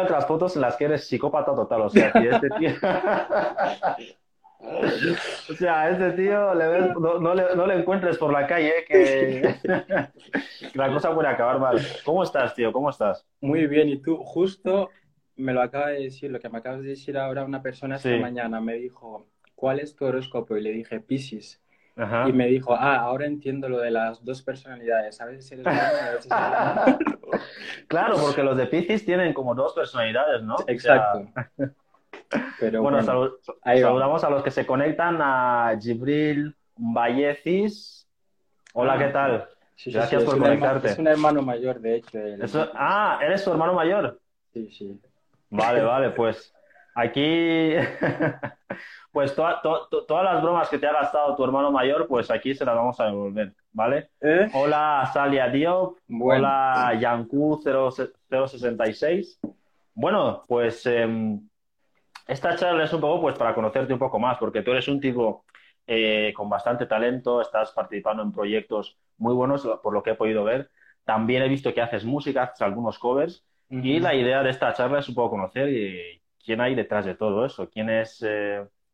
otras fotos en las que eres psicópata total, o sea, que este tío... O sea, a este tío le ves- no, no le, no le encuentres por la calle, eh, que la cosa puede acabar mal. ¿Cómo estás, tío? ¿Cómo estás? Muy bien, y tú justo me lo acaba de decir, lo que me acabas de decir ahora, una persona esta Sí. mañana me dijo, ¿cuál es tu horóscopo? Y le dije, Piscis. Ajá. Y me dijo, ah, ahora entiendo lo de las dos personalidades, a veces eres bueno a veces eres malo". Claro, porque los de Piscis tienen como dos personalidades, ¿no? O sea, Exacto. Pero bueno, bueno, saludamos a los que se conectan a Gibril Vallecis. Hola, Ah, ¿qué tal? sí, sí, gracias sí, por conectarte. es un hermano mayor, de hecho. Eso- ah, ¿eres tu hermano mayor? Sí, sí. Vale, vale, pues aquí, pues to- to- todas las bromas que te ha gastado tu hermano mayor, pues aquí se las vamos a devolver, ¿vale? ¿Eh? Hola Salia Diop, Bueno. hola Yanku 066. Bueno, pues em, esta charla es un poco pues para conocerte un poco más, porque tú eres un tipo eh, con bastante talento, estás participando en proyectos muy buenos, por lo que he podido ver. También he visto que haces música, haces algunos covers. Y la idea de esta charla es un poco conocer eh, quién hay detrás de todo eso, quién es,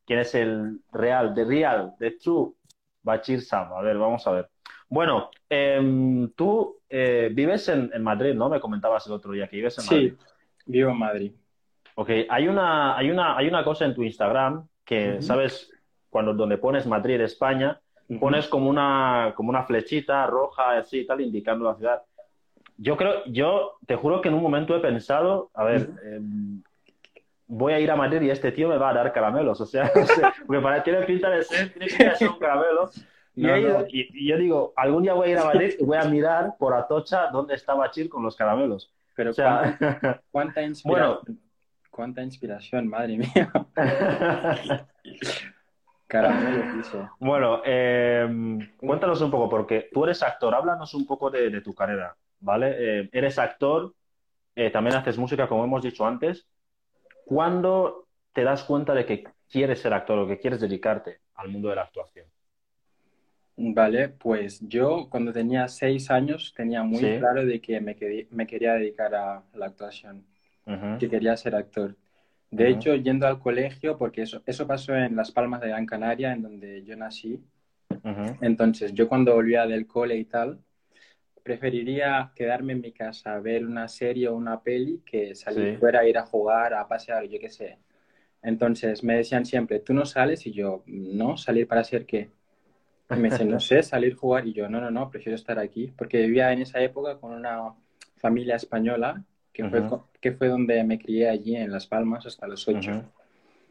quién es el real, the real, the true Bachir Sam. A ver, vamos a ver. Bueno, em, tú eh, vives en, en Madrid, ¿no? Me comentabas el otro día que vives en Madrid. Sí, vivo en Madrid. Ok, hay una, hay una, hay una cosa en tu Instagram que. ¿sabes? Cuando donde pones Madrid, España, pones como una, como una flechita roja, así y tal, indicando la ciudad. Yo creo, yo te juro que en un momento he pensado, a ver, voy a ir a Madrid y este tío me va a dar caramelos, o sea, no sé, porque para tiene pinta de ser, tiene pinta de ser un caramelo. Y, No, he ido- no. y- y yo digo, algún día voy a ir a Madrid y voy a mirar por Atocha dónde está Bachir con los caramelos. Pero O sea, cuánta, cuánta bueno, inspiración, cuánta inspiración, madre mía. Caramelo. Bueno, em, cuéntanos un poco, porque tú eres actor, háblanos un poco de, de tu carrera, ¿vale? Eh, eres actor, eh, también haces música, como hemos dicho antes. ¿Cuándo te das cuenta de que quieres ser actor o que quieres dedicarte al mundo de la actuación? Vale, pues yo cuando tenía seis años tenía muy Sí. claro de que me, querí- me quería dedicar a la actuación, que quería ser actor. De hecho, yendo al colegio, porque eso, eso pasó en Las Palmas de Gran Canaria, en donde yo nací. Entonces, yo cuando volvía del cole y tal, preferiría quedarme en mi casa a ver una serie o una peli que salir Sí. fuera, ir a jugar, a pasear, yo qué sé. Entonces me decían siempre, ¿tú no sales? Y yo, no, ¿salir para hacer qué? Y me decían, no sé, salir, jugar. Y yo, no, no, no, prefiero estar aquí. Porque vivía en esa época con una familia española, que fue, Ujú, co- que fue donde me crié allí en Las Palmas hasta los ocho. ujú,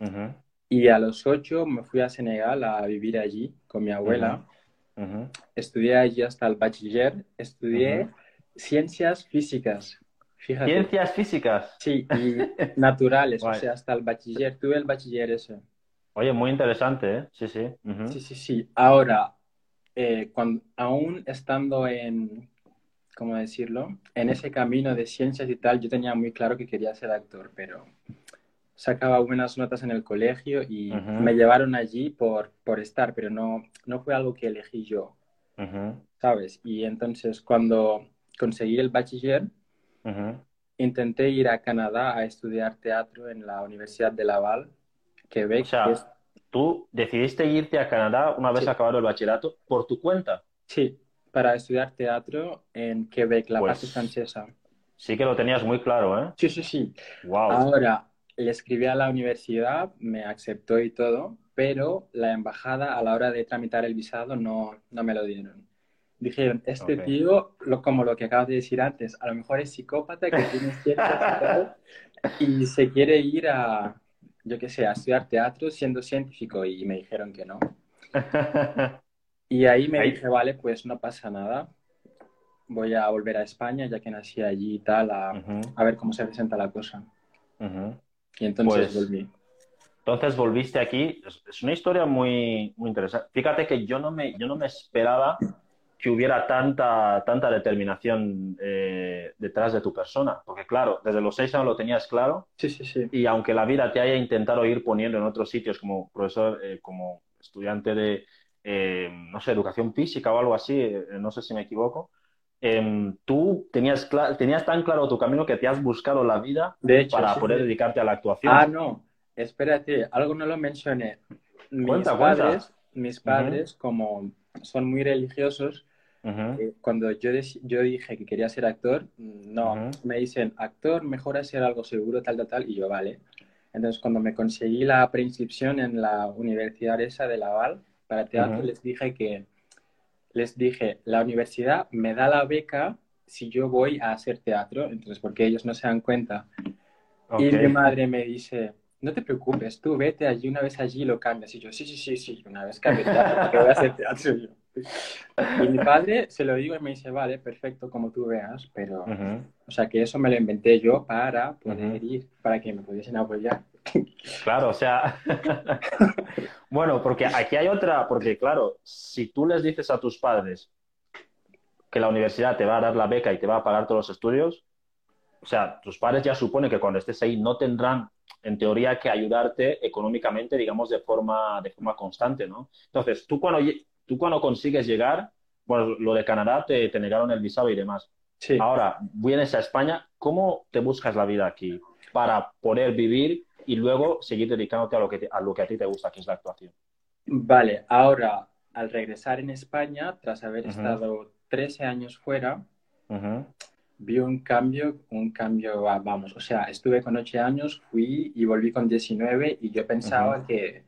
ujú, Y a los ocho me fui a Senegal a vivir allí con mi abuela. Estudié allí hasta el bachiller. Estudié ciencias físicas. Fíjate. Ciencias físicas. Sí, y naturales, o sea, hasta el bachiller. Tuve el bachiller ese. Oye, muy interesante, ¿eh? Sí, sí. Sí, sí, sí. Ahora, eh, cuando, aún estando en, ¿cómo decirlo? En ese camino de ciencias y tal, yo tenía muy claro que quería ser actor, pero sacaba buenas notas en el colegio y Ujú, me llevaron allí por, por estar, pero no, no fue algo que elegí yo, ujú, ¿sabes? Y entonces cuando conseguí el bachiller, ujú. intenté ir a Canadá a estudiar teatro en la Universidad de Laval, O Quebec, que sea, es, tú decidiste irte a Canadá una vez sí, acabado el bachillerato por tu cuenta. sí, para estudiar teatro en Quebec, la parte Pues francesa. sí que lo tenías muy claro, ¿eh? Sí, sí, sí. Wow. Ahora, le escribí a la universidad, me aceptó y todo, pero la embajada a la hora de tramitar el visado no, no me lo dieron. Dijeron, este Ok. tío, lo, como lo que acabas de decir antes, a lo mejor es psicópata que tiene ciertas y se quiere ir a, yo qué sé, a estudiar teatro siendo científico y me dijeron que no. Y ahí me Ahí- dije, vale, pues no pasa nada, voy a volver a España ya que nací allí y tal, a, Ujú, a ver cómo se presenta la cosa. ujú. Y entonces Pues volví. entonces volviste aquí. Es, una historia muy, muy interesante. Fíjate que yo no me, yo no me esperaba que hubiera tanta, tanta determinación eh, detrás de tu persona. Porque claro, desde los seis años lo tenías claro Sí, sí, sí. y aunque la vida te haya intentado ir poniendo en otros sitios como profesor, eh, como estudiante de, eh, no sé, educación física o algo así, no sé si me equivoco, em, tú tenías, tenías tan claro tu camino que te has buscado la vida De hecho, para sí, poder sí. dedicarte a la actuación. Ah, no, espérate, algo no lo mencioné. Mis Cuenta, cuenta. padres, mis padres, como son muy religiosos, Ujú, eh, cuando yo, yo dije que quería ser actor, no, Ujú. me dicen, actor, mejor hacer algo seguro, tal, tal, tal, y yo, vale. Entonces, cuando me conseguí la preinscripción en la universidad esa de Laval para teatro, les dije que, les dije, la universidad me da la beca si yo voy a hacer teatro, entonces, porque ellos no se dan cuenta. Y mi madre me dice, no te preocupes, tú vete allí, una vez allí lo cambias. Y yo, sí, sí, sí, sí, una vez cambio teatro, porque voy a hacer teatro yo. Y mi padre se lo digo y me dice, vale, perfecto, como tú veas, pero, o sea, que eso me lo inventé yo para poder ir, para que me pudiesen apoyar. Claro, o sea, bueno, porque aquí hay otra, porque claro, si tú les dices a tus padres que la universidad te va a dar la beca y te va a pagar todos los estudios, o sea, tus padres ya suponen que cuando estés ahí no tendrán, en teoría, que ayudarte económicamente, digamos, de forma, de forma constante, ¿no? Entonces, tú cuando, tú cuando consigues llegar, bueno, lo de Canadá te, te negaron el visado y demás. Sí, Ahora, vienes a España, ¿cómo te buscas la vida aquí para poder vivir y luego seguir dedicándote a lo que, te- a lo que a ti te gusta, que es la actuación? vale, ahora, al regresar en España, tras haber estado 13 años fuera, vi un cambio, un cambio, vamos, o sea, estuve con 8 años, fui y volví con 19 y yo pensaba que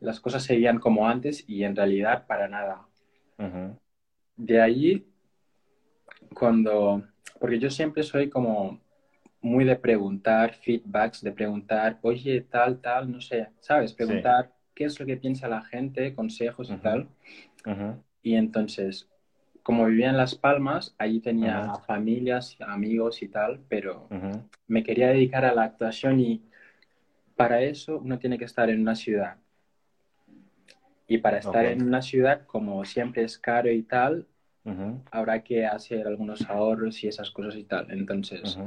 las cosas seguían como antes y en realidad para nada. De ahí, cuando, porque yo siempre soy como muy de preguntar feedbacks, de preguntar, oye, tal, tal, no sé, ¿sabes? Preguntar qué es lo que piensa la gente, consejos y tal. Y entonces, como vivía en Las Palmas, allí tenía Ujú. familias, amigos y tal, pero me quería dedicar a la actuación y para eso uno tiene que estar en una ciudad. Y para estar en una ciudad, como siempre es caro y tal, habrá que hacer algunos ahorros y esas cosas y tal. Entonces.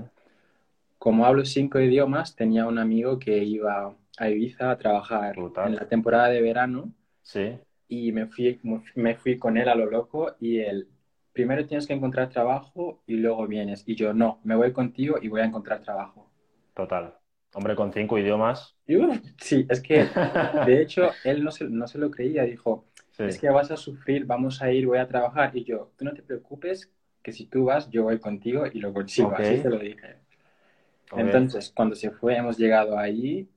Como hablo cinco idiomas, tenía un amigo que iba a Ibiza a trabajar Brutal. en la temporada de verano Sí, y me fui, me fui con él a lo loco y él, primero tienes que encontrar trabajo y luego vienes. Y yo, no, me voy contigo y voy a encontrar trabajo. total. Hombre, con cinco idiomas. Uf, sí, es que de hecho él no se, no se lo creía, dijo, Sí, es que vas a sufrir, vamos a ir, voy a trabajar. Y yo, tú no te preocupes, que si tú vas, yo voy contigo y lo consigo. Así se lo dije. Ok. Entonces, cuando se fue, hemos llegado allí,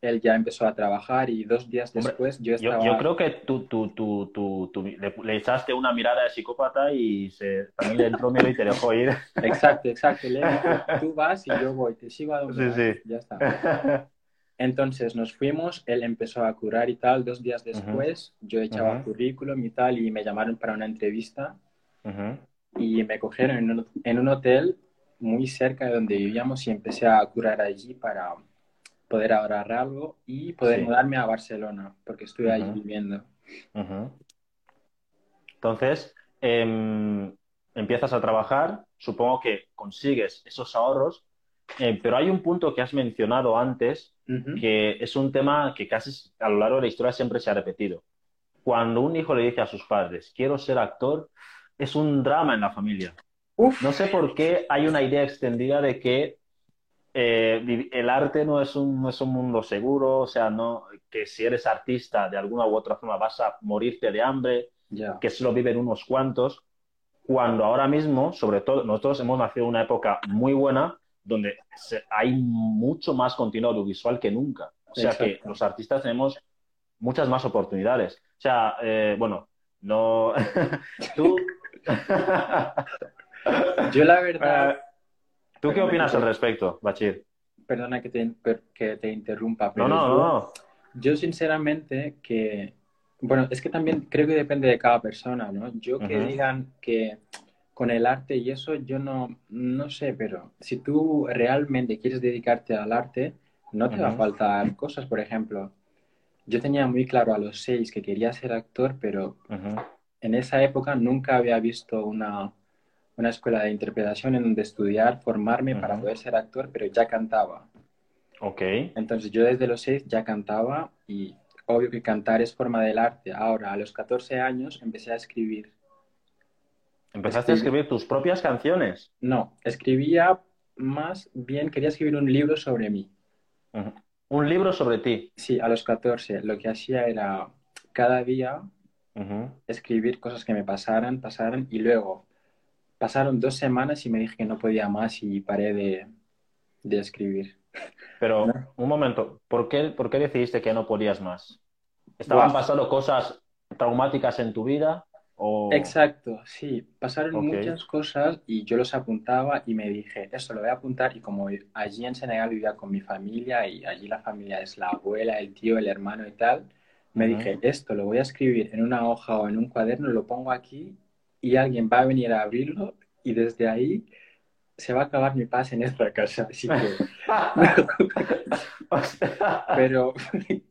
él ya empezó a trabajar y dos días después yo Yo, estaba... yo creo que tú, tú, tú, tú, tú le, le echaste una mirada de psicópata y se, también le entró miedo y te dejó ir. Exacto, exacto. Le dije, tú vas y yo voy, te sigo a donde Sí, vayas". sí. Ya está. Entonces nos fuimos, él empezó a curar y tal. Dos días después yo echaba Ujú. currículum y tal y me llamaron para una entrevista Ujú, y me cogieron en un, en un hotel muy cerca de donde vivíamos y empecé a curar allí para poder ahorrar algo y poder Sí. mudarme a Barcelona porque estuve allí Ujú. viviendo. Entonces, em, empiezas a trabajar, supongo que consigues esos ahorros, eh, pero hay un punto que has mencionado antes Ujú. que es un tema que casi a lo largo de la historia siempre se ha repetido. Cuando un hijo le dice a sus padres, quiero ser actor, es un drama en la familia. Uf, No sé por qué hay una idea extendida de que eh, el arte no es un, no es un mundo seguro, o sea, no, que si eres artista de alguna u otra forma vas a morirte de hambre, ya. que solo viven unos cuantos, cuando ahora mismo, sobre todo, nosotros hemos nacido en una época muy buena donde se- hay mucho más contenido audiovisual que nunca. O sea que los artistas tenemos muchas más oportunidades. O sea, eh, bueno, no... Tú... Yo la verdad... Eh, ¿Tú qué opinas al respecto, Bachir? Perdona que te, que te interrumpa, No, pero no, yo, no. yo sinceramente que, bueno, es que también creo que depende de cada persona, ¿no? Yo que digan que con el arte y eso, yo no, no sé, pero si tú realmente quieres dedicarte al arte, no te va a faltar cosas, por ejemplo. Yo tenía muy claro a los seis que quería ser actor, pero en esa época nunca había visto una, una escuela de interpretación en donde estudiar, formarme para poder ser actor, pero ya cantaba. Ok. Entonces yo desde los seis ya cantaba y obvio que cantar es forma del arte. Ahora, a los 14 años empecé a escribir. Empezaste a escribir tus propias canciones. No, escribía más bien, quería escribir un libro sobre mí. Un libro sobre ti. Sí, a los 14 lo que hacía era cada día escribir cosas que me pasaran, pasaran y luego pasaron dos semanas y me dije que no podía más y paré de, de escribir. Pero, ¿No? un momento, ¿por qué, por qué decidiste que no podías más? ¿Estaban Buah. pasando cosas traumáticas en tu vida? O... Exacto, sí, pasaron muchas cosas y yo los apuntaba y me dije, esto lo voy a apuntar y como allí en Senegal vivía con mi familia y allí la familia es la abuela, el tío, el hermano y tal, me dije, esto lo voy a escribir en una hoja o en un cuaderno, lo pongo aquí y alguien va a venir a abrirlo y desde ahí se va a acabar mi paz en esta casa, así que... Pero... Sí,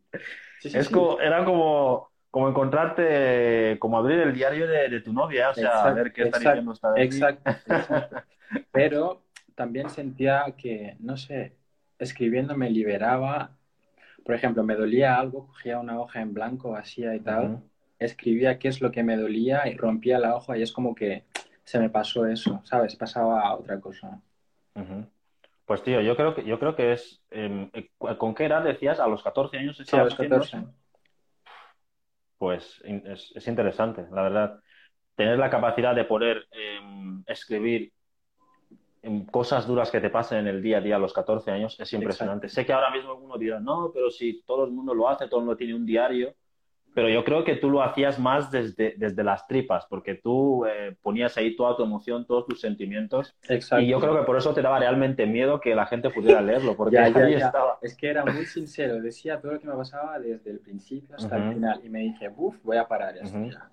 sí, es sí. como, era como, como encontrarte, como abrir el diario de, de tu novia, o sea, a ver qué está diciendo esta. Exacto, exacto. Pero también sentía que, no sé, escribiendo me liberaba. Por ejemplo, me dolía algo, cogía una hoja en blanco, hacía y tal. Escribía qué es lo que me dolía y rompía la hoja y es como que se me pasó eso, ¿sabes? Pasaba a otra cosa. Pues tío, yo creo que, yo creo que es... em, eh, ¿con qué edad decías? ¿A los 14 años Sí, a estabas los haciendo 14. eso? Pues es, es interesante, la verdad. Tener la capacidad de poder em, escribir em, cosas duras que te pasen en el día a día a los 14 años es impresionante. Sé que ahora mismo alguno dirá, no, pero si todo el mundo lo hace, todo el mundo tiene un diario, pero yo creo que tú lo hacías más desde, desde las tripas, porque tú eh, ponías ahí toda tu emoción, todos tus sentimientos, Exacto. y yo creo que por eso te daba realmente miedo que la gente pudiera leerlo, porque Ya, ya, ahí ya. estaba. Es que era muy sincero, decía todo lo que me pasaba desde el principio hasta el Ujú. final y me dije, buf, voy a parar esto Ujú. ya.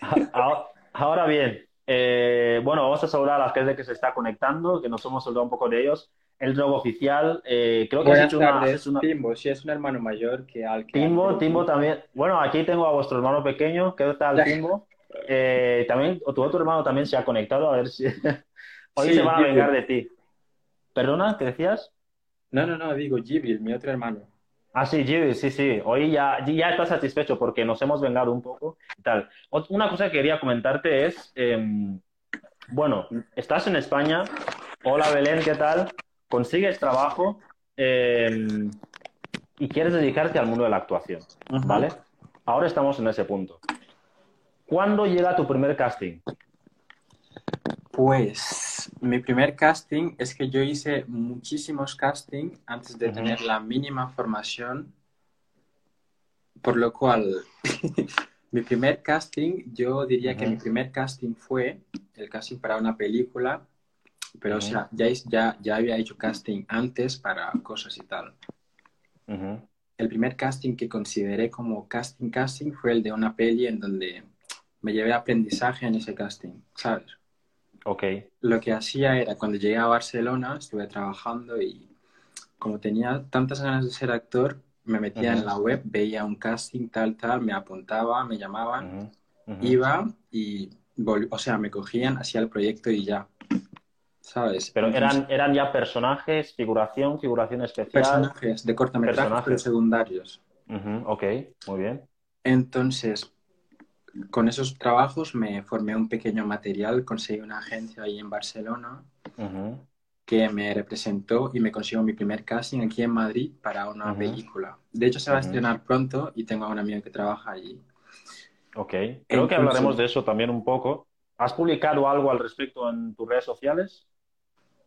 A- Ahora bien, eh, bueno, vamos a saludar a la gente que se está conectando, que nos hemos saludado un poco de ellos. El drogo oficial, eh, creo que has hecho una, has Timbo. Si es un hermano mayor que al que Timbo, Timbo también. Bueno, aquí tengo a vuestro hermano pequeño. ¿Qué tal. Timbo? Eh, también, o tu otro hermano también se ha conectado, a ver si. Hoy Sí, se van a Gibril. vengar de ti. ¿Perdona? ¿Qué decías? No, no, no, digo Gibril, mi otro hermano. Ah, sí, Jimmy, sí, sí. Hoy ya, ya estás satisfecho porque nos hemos vengado un poco y tal. Una cosa que quería comentarte es, em, bueno, estás en España. Hola, Belén, ¿qué tal? Consigues trabajo em, y quieres dedicarte al mundo de la actuación. ¿vale? Ahora estamos en ese punto. ¿Cuándo llega tu primer casting? Pues mi primer casting es que yo hice muchísimos castings antes de tener la mínima formación, por lo cual mi primer casting, yo diría que mi primer casting fue el casting para una película, pero o sea, ya, ya, ya había hecho casting antes para cosas y tal. El primer casting que consideré como casting casting fue el de una peli en donde me llevé aprendizaje en ese casting, ¿sabes? Ok. Lo que hacía era cuando llegué a Barcelona, estuve trabajando y como tenía tantas ganas de ser actor, me metía en la web, veía un casting tal, tal, me apuntaba, me llamaban, iba y, o sea, me cogían, hacía el proyecto y ya, ¿sabes? Pero eran, eran ya personajes, figuración, figuración especial. personajes de cortometrajes, personajes. pero secundarios. Ujú, ok, muy bien. Entonces, con esos trabajos me formé un pequeño material, conseguí una agencia ahí en Barcelona que me representó y me consiguió mi primer casting aquí en Madrid para una Ujú. película. De hecho, se va a estrenar pronto y tengo a un amigo que trabaja allí. Ok, creo que hablaremos de eso también un poco. ¿Has publicado algo al respecto en tus redes sociales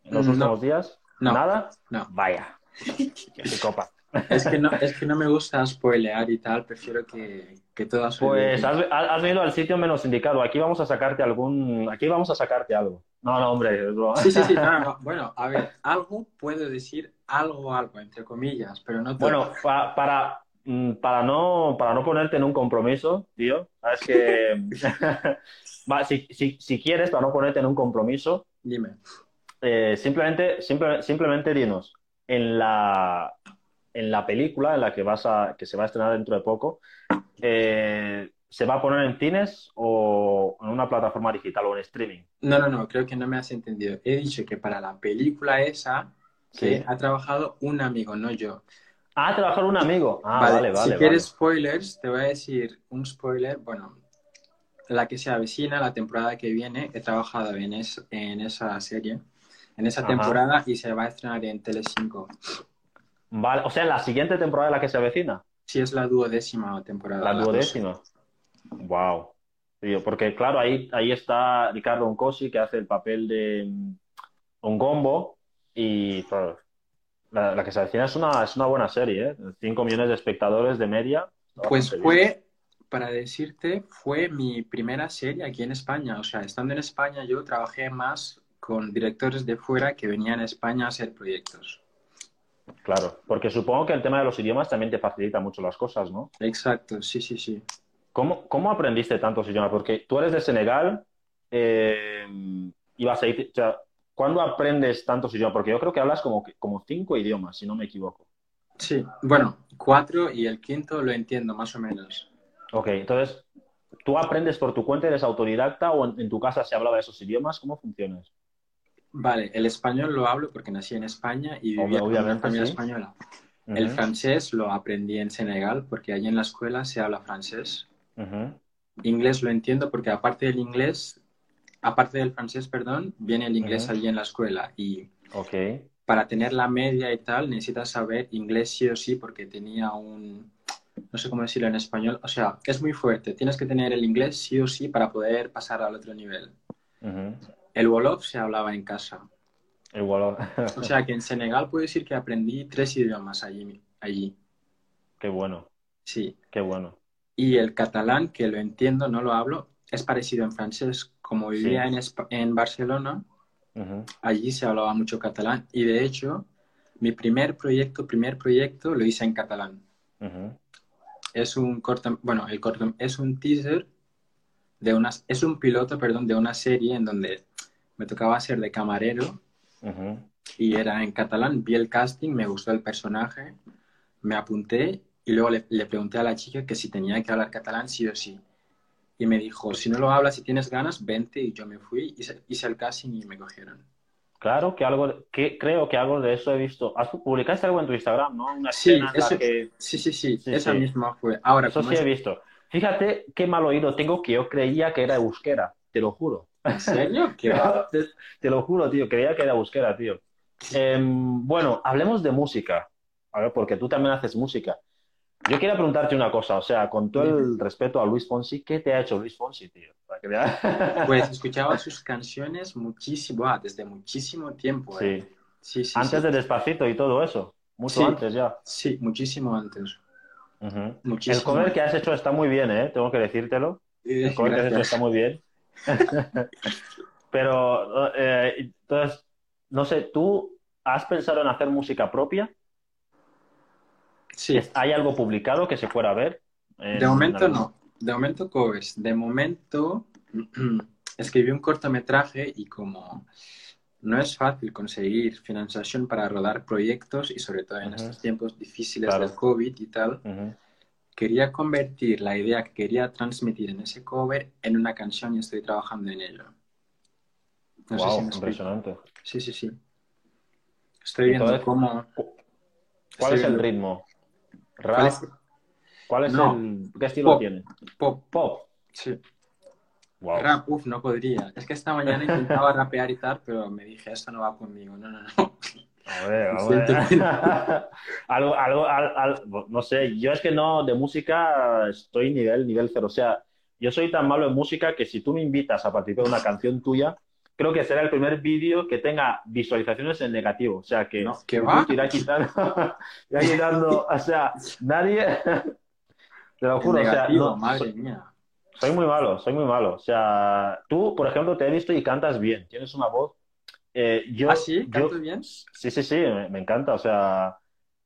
en los No. últimos días? No. ¿Nada? No. Vaya, qué psicopa. Es que no, es que no me gusta spoilear y tal, prefiero que, que todo se Pues has, has venido al sitio menos indicado. Aquí vamos a sacarte algún, aquí vamos a sacarte algo. No, no, hombre, es. Sí, sí, sí. no, no, Bueno, a ver, algo puedo decir, algo, algo, entre comillas, pero no todo. Bueno, pa- para, mm, para, no, para no ponerte en un compromiso, tío, sabes que Va, si, si, si quieres, para no ponerte en un compromiso, Dime. Eh, simplemente, simple- simplemente dinos, en la, en la película en la que vas a, que se va a estrenar dentro de poco, eh, ¿se va a poner en cines o en una plataforma digital o en streaming? No, no, no, creo que no me has entendido. He dicho que para la película esa, que Sí. ha trabajado un amigo, no yo. Ah, trabajar un amigo. Ah, vale, vale, si vale. quieres spoilers, te voy a decir un spoiler. Bueno, la que se avecina, la temporada que viene, he trabajado en, es, en esa serie, en esa Ajá. temporada y se va a estrenar en Telecinco. Vale, o sea, la siguiente temporada la que se avecina, Sí, es la duodécima temporada. la la dos. duodécima. Wow. Tío, porque claro, ahí, ahí está Ricardo Oncosi que hace el papel de mm, Ongombo y claro, la, la que se avecina es una, es una buena serie, ¿eh? 5 millones de espectadores de media. Pues fue, para decirte, fue mi primera serie aquí en España. O sea, estando en España yo trabajé más con directores de fuera que venían a España a hacer proyectos. Claro, porque supongo que el tema de los idiomas también te facilita mucho las cosas, ¿no? Exacto, sí, sí, sí. ¿Cómo, cómo aprendiste tantos idiomas? Porque tú eres de Senegal, eh, ibas a ir, o sea, ¿cuándo aprendes tantos idiomas? Porque yo creo que hablas como, como cinco idiomas, si no me equivoco. Sí, bueno, cuatro y el quinto lo entiendo más o menos. Ok, entonces, ¿tú aprendes por tu cuenta, eres autodidacta o en, en tu casa se hablaba de esos idiomas? ¿Cómo funciona eso? Vale, el español lo hablo porque nací en España y vivía con una obviamente, familia sí. española. El Ujú, francés lo aprendí en Senegal porque allí en la escuela se habla francés. ujú, Inglés lo entiendo porque aparte del inglés, aparte del francés, perdón, viene el inglés Ujú. allí en la escuela y Ok, para tener la media y tal necesitas saber inglés sí o sí porque tenía un, no sé cómo decirlo en español, o sea, es muy fuerte, tienes que tener el inglés sí o sí para poder pasar al otro nivel. ujú. El Wolof se hablaba en casa, Igual, o sea que en Senegal puedo decir que aprendí tres idiomas allí, allí, qué bueno, sí. qué bueno. Y el catalán, que lo entiendo, no lo hablo, es parecido en francés. Como vivía Sí. en, Espa- en Barcelona, allí se hablaba mucho catalán. Y de hecho, mi primer proyecto, primer proyecto, lo hice en catalán. Es un corto, bueno, el corto, es un teaser de unas, es un piloto, perdón, de una serie en donde me tocaba ser de camarero Ujú. y era en catalán. Vi el casting, me gustó el personaje, me apunté y luego le, le pregunté a la chica que si tenía que hablar catalán sí o sí. Y me dijo, si no lo hablas y tienes ganas, vente. Y yo me fui, hice, hice el casting y me cogieron. Claro que algo, que creo que algo de eso he visto. ¿Has, publicaste algo en tu Instagram, ¿no? Una Sí, eso, que... sí, sí, sí, Sí, esa sí. misma fue. Ahora, Eso sí he es- visto. Fíjate qué mal oído tengo que yo creía que era euskera, te lo juro. ¿En serio? ¿Qué va? Te, te lo juro, tío, creía que era euskera, tío. Em, bueno, hablemos de música. A ver, porque tú también haces música. Yo quería preguntarte una cosa, o sea, con todo el respeto a Luis Fonsi, ¿qué te ha hecho Luis Fonsi, tío? Pues escuchaba sus canciones muchísimo, ah, desde muchísimo tiempo. eh. Sí. Sí, sí, Antes sí. de Despacito y todo eso. Mucho Sí. antes ya. Sí, muchísimo antes. Ujú. Muchísimo El cover que has hecho está muy bien, ¿eh? Tengo que decírtelo. Eh, El cover que has hecho gracias. está muy bien. Pero, eh, entonces, no sé, ¿tú has pensado en hacer música propia? Sí, ¿Hay algo publicado que se fuera a ver? En- de momento en- no. De momento covers. De momento escribí un cortometraje y como no es fácil conseguir financiación para rodar proyectos y sobre todo en estos tiempos difíciles Claro. del COVID y tal. Quería convertir la idea que quería transmitir en ese cover en una canción y estoy trabajando en ello. No sé Wow, si me explico. impresionante. Sí, sí, sí. Estoy viendo cómo... ¿Cuál es el ritmo? ¿Rap? ¿Cuál es? ¿Cuál es No. el... ¿Qué estilo Pop. tiene? Pop. Pop. Sí. Wow. Rap, uff, no podría. Es que esta mañana intentaba rapear y tal, pero me dije, esto no va conmigo. No, no, no. A ver, a Lo ver. siento. algo, algo, al- al- no sé, yo es que no, de música estoy nivel, nivel cero. O sea, yo soy tan malo en música que si tú me invitas a participar de una canción tuya, creo que será el primer vídeo que tenga visualizaciones en negativo. O sea, que irá quitando, irá quitando, o sea, nadie, te lo juro, o sea, no, madre soy, mía. soy muy malo, soy muy malo. O sea, tú, por ejemplo, te he visto y cantas bien, tienes una voz. Eh, yo, ¿Ah, sí? yo- ¿Canto bien? Sí, sí, sí, me, me encanta. O sea,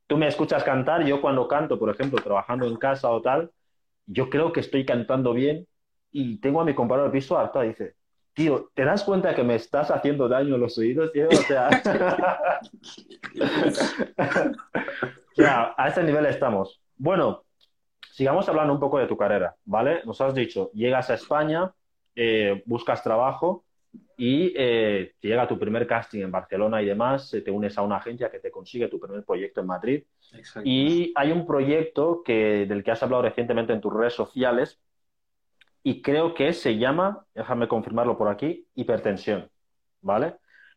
tú me escuchas cantar, yo cuando canto, por ejemplo, trabajando en casa o tal, yo creo que estoy cantando bien y tengo a mi compañero de piso harta, dice, tío, ¿te das cuenta que me estás haciendo daño en los oídos, tío? O sea, o sea, a ese nivel estamos. Bueno, sigamos hablando un poco de tu carrera, ¿vale? Nos has dicho, llegas a España, eh, buscas trabajo y eh, llega tu primer casting en Barcelona y demás, eh, te unes a una agencia que te consigue tu primer proyecto en Madrid. Exacto. Y hay un proyecto que, del que has hablado recientemente en tus redes sociales, y creo que se llama, déjame confirmarlo por aquí, hipertensión, ¿vale?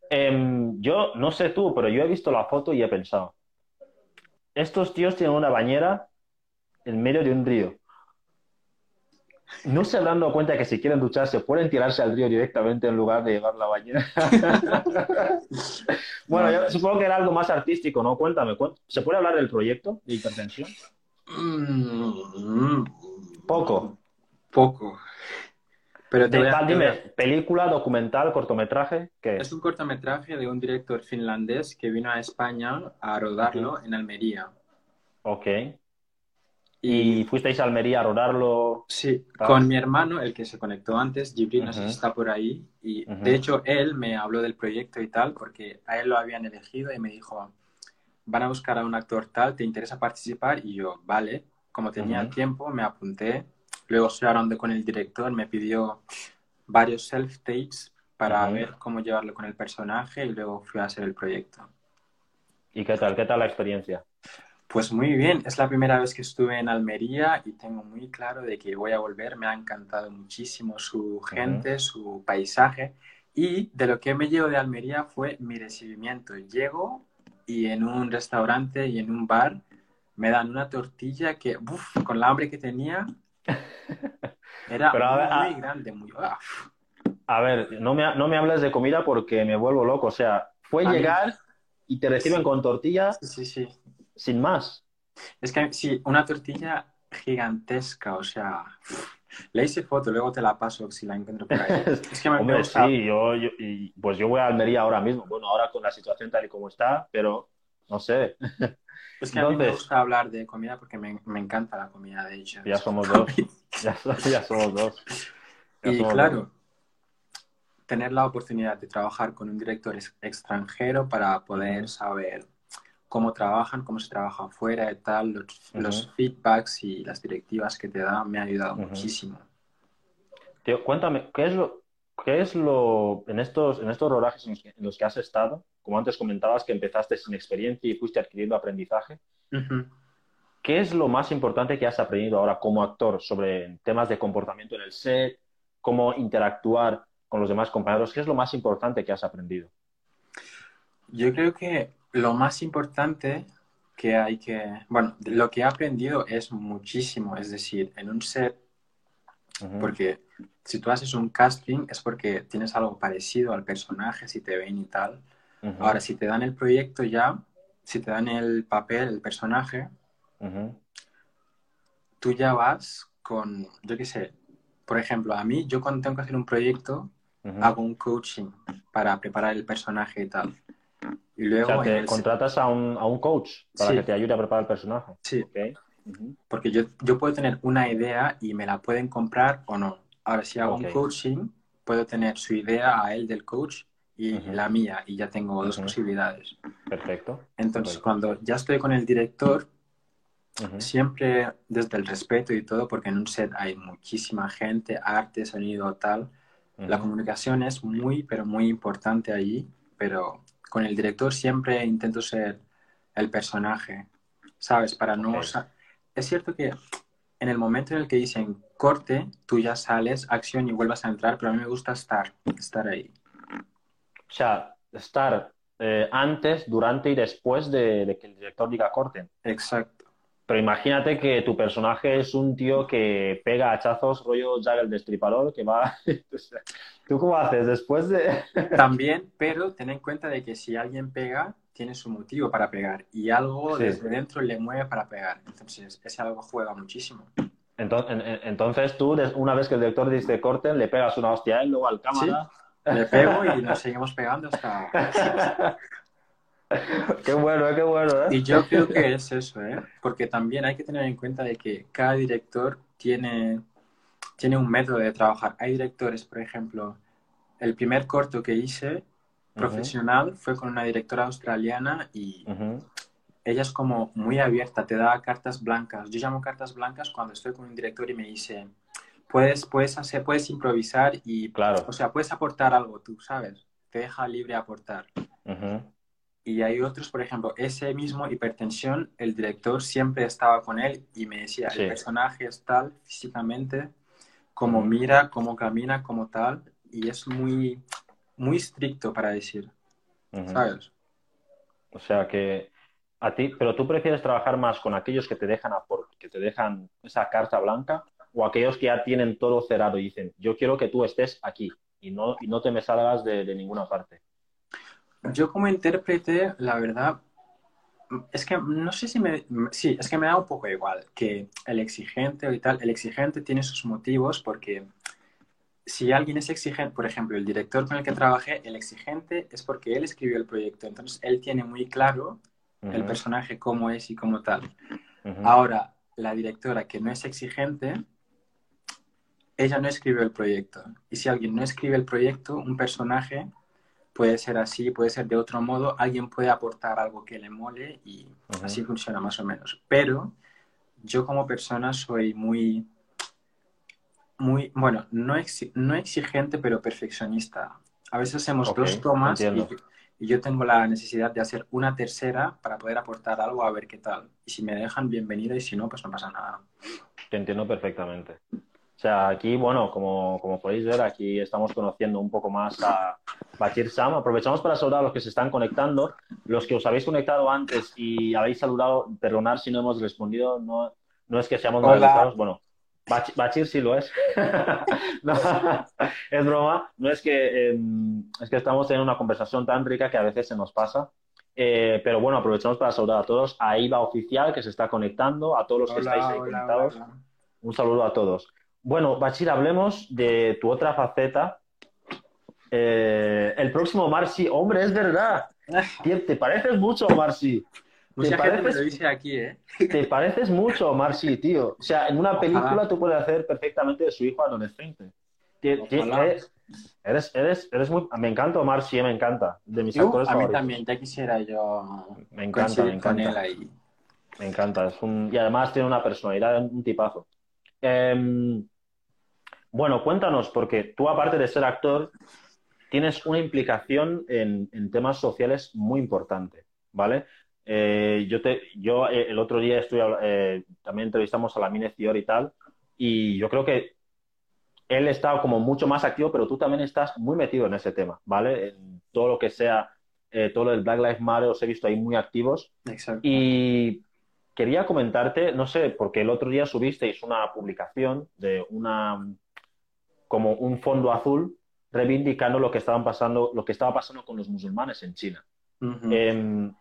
Em, yo no sé tú, pero yo he visto la foto y he pensado, estos tíos tienen una bañera en medio de un río. No se habrán dado cuenta de que si quieren ducharse pueden tirarse al río directamente en lugar de llevar la bañera. bueno, yo supongo que era algo más artístico, ¿no? Cuéntame, ¿se puede hablar del proyecto de hipertensión? Mm, Poco. Poco. Pero te De voy a- dime, película, documental, cortometraje, ¿qué Es un cortometraje de un director finlandés que vino a España a rodarlo en Almería. Ok. ¿Y fuisteis a Almería a rodarlo? Sí, Ah. con mi hermano, el que se conectó antes, Jibril, no sé si está por ahí, y Ujú. de hecho él me habló del proyecto y tal, porque a él lo habían elegido y me dijo, van a buscar a un actor tal, ¿te interesa participar? Y yo, vale, como tenía Ujú. tiempo, me apunté, luego estoy hablando con el director, me pidió varios self-tapes para ver cómo llevarlo con el personaje y luego fui a hacer el proyecto. ¿Y qué tal? ¿Qué tal la experiencia? Pues muy bien, es la primera vez que estuve en Almería y tengo muy claro de que voy a volver. Me ha encantado muchísimo su gente, su paisaje y de lo que me llevo de Almería fue mi recibimiento. Llego y en un restaurante y en un bar me dan una tortilla que, uf, con la hambre que tenía, era Pero a ver, muy, ah. muy grande, muy... ah, uf. A ver, no me, no me hables de comida porque me vuelvo loco. O sea, fue A mí- llegar y te reciben con tortilla Sí, sí, sí. Sin más. Es que sí, una tortilla gigantesca, o sea, le hice foto, luego te la paso si la encuentro por ahí. Es que me, Hombre, gusta, sí, yo, yo- y, pues yo voy a Almería ahora mismo. Bueno, ahora con la situación tal y como está, pero no sé, es que a mí me entonces- gusta hablar de comida porque me, me encanta la comida, de hecho. ya somos dos. Ya, ya somos dos. Ya Y somos claro, dos. tener la oportunidad de trabajar con un director ex- extranjero para poder saber cómo trabajan, cómo se trabaja afuera y tal, los, Ujú. los feedbacks y las directivas que te da, me ha ayudado Ujú. muchísimo. Tío, cuéntame, ¿qué es lo, qué es lo en estos, en estos rodajes en los, que, en los que has estado? Como antes comentabas que empezaste sin experiencia y fuiste adquiriendo aprendizaje. Ujú. ¿Qué es lo más importante que has aprendido ahora como actor sobre temas de comportamiento en el set, cómo interactuar con los demás compañeros? ¿Qué es lo más importante que has aprendido? Yo creo que lo más importante que hay que, bueno, lo que he aprendido es muchísimo, es decir, en un set, porque si tú haces un casting es porque tienes algo parecido al personaje, si te ven y tal. Ahora, si te dan el proyecto ya, si te dan el papel, el personaje, tú ya vas con, yo qué sé, por ejemplo, a mí, yo cuando tengo que hacer un proyecto, hago un coaching para preparar el personaje y tal. Y O luego sea, en te el- contratas a un, a un coach para Sí. que te ayude a preparar el personaje. Sí, Ok. Ujú. porque yo, yo puedo tener una idea y me la pueden comprar o no. Ahora, si hago Ok. un coaching, puedo tener su idea a él del coach y Ujú. la mía, y ya tengo dos Ujú. posibilidades. Perfecto. Entonces, Correcto. cuando ya estoy con el director, siempre desde el respeto y todo, porque en un set hay muchísima gente, arte, sonido, tal. La comunicación es muy, pero muy importante allí, pero con el director siempre intento ser el personaje, ¿sabes? Para no... Ok. sa- Es cierto que en el momento en el que dicen corte, tú ya sales, acción y vuelvas a entrar, pero a mí me gusta estar, estar ahí. O sea, estar eh, antes, durante y después de, de que el director diga corten. Exacto. Pero imagínate que tu personaje es un tío que pega hachazos, rollo Jack el Destripador, que va... ¿Tú cómo haces después de...? También, pero ten en cuenta de que si alguien pega, tiene su motivo para pegar y algo Sí. desde dentro le mueve para pegar. Entonces, ese algo juega muchísimo. Entonces, en- en- entonces tú, una vez que el director dice corten, le pegas una hostia a él, luego al cámara... Le pego y nos seguimos pegando hasta... Qué bueno, qué bueno, ¿eh? Y yo creo que es eso, ¿eh? Porque también hay que tener en cuenta de que cada director tiene, tiene un método de trabajar. Hay directores, por ejemplo, el primer corto que hice profesional fue con una directora australiana y Ujú. ella es como muy abierta, te da cartas blancas. Yo llamo cartas blancas cuando estoy con un director y me dice, puedes, puedes hacer, puedes improvisar y, Claro. o sea, puedes aportar algo tú, ¿sabes? Te deja libre aportar. Ujú. Y hay otros, por ejemplo, ese mismo hipertensión, el director siempre estaba con él y me decía, Sí. el personaje es tal físicamente, cómo mira, cómo camina, como tal, y es muy, muy estricto para decir, ¿sabes? O sea que a ti, pero tú prefieres trabajar más con aquellos que te dejan que te dejan esa carta blanca o aquellos que ya tienen todo cerrado y dicen, yo quiero que tú estés aquí y no, y no te me salgas de, de ninguna parte. Yo como intérprete, la verdad, es que no sé si me... Sí, es que me da un poco igual que el exigente y tal. El exigente tiene sus motivos porque si alguien es exigente, por ejemplo, el director con el que trabajé, el exigente es porque él escribió el proyecto. Entonces, él tiene muy claro el personaje cómo es y cómo tal. Ahora, la directora que no es exigente, ella no escribió el proyecto. Y si alguien no escribe el proyecto, un personaje puede ser así, puede ser de otro modo, alguien puede aportar algo que le mole y así funciona más o menos. Pero yo como persona soy muy, muy, bueno, no, no exigente, pero perfeccionista. A veces hacemos dos tomas y, yo tengo la necesidad de hacer una tercera para poder aportar algo a ver qué tal. Y si me dejan, bienvenido, y si no, pues no pasa nada. Te entiendo perfectamente. O sea, aquí, bueno, como, como podéis ver, aquí estamos conociendo un poco más a Bachir Sam. Aprovechamos para saludar a los que se están conectando. Los que os habéis conectado antes y habéis saludado, perdonar si no hemos respondido, no, no es que seamos mal Bueno, Bachir sí lo es. es broma. No es que, em, es que estamos teniendo una conversación tan rica que a veces se nos pasa. Eh, pero bueno, aprovechamos para saludar a todos. A IVA Oficial que se está conectando, a todos los que estáis ahí conectados. Un saludo a todos. Bueno, Bachir, hablemos de tu otra faceta. Eh, el próximo Marcy, hombre, es verdad. Te pareces mucho, Marcy. Mucha gente me lo dice aquí, ¿eh? Te pareces mucho, Marcy, tío. O sea, en una película tú puedes hacer perfectamente de su hijo adolescente. Eres, eres, eres muy... Me encanta Marcy, me encanta. De mis actores A mí también, ya quisiera yo me encanta, me encanta. Me encanta. Es un... Y además tiene una personalidad, un tipazo. Eh, bueno, cuéntanos, porque tú aparte de ser actor, tienes una implicación en, temas sociales muy importante, ¿vale? Eh, yo te, yo eh, el otro día estoy, eh, también entrevistamos a la Mine Cior y tal, y yo creo que él está como mucho más activo, pero tú también estás muy metido en ese tema, ¿vale? En todo lo que sea, todo lo del Black Lives Matter os he visto ahí muy activos. Exacto. Y quería comentarte, no sé, porque el otro día subisteis una publicación de una como un fondo azul reivindicando lo que estaban pasando, lo que estaba pasando con los musulmanes en China. Em,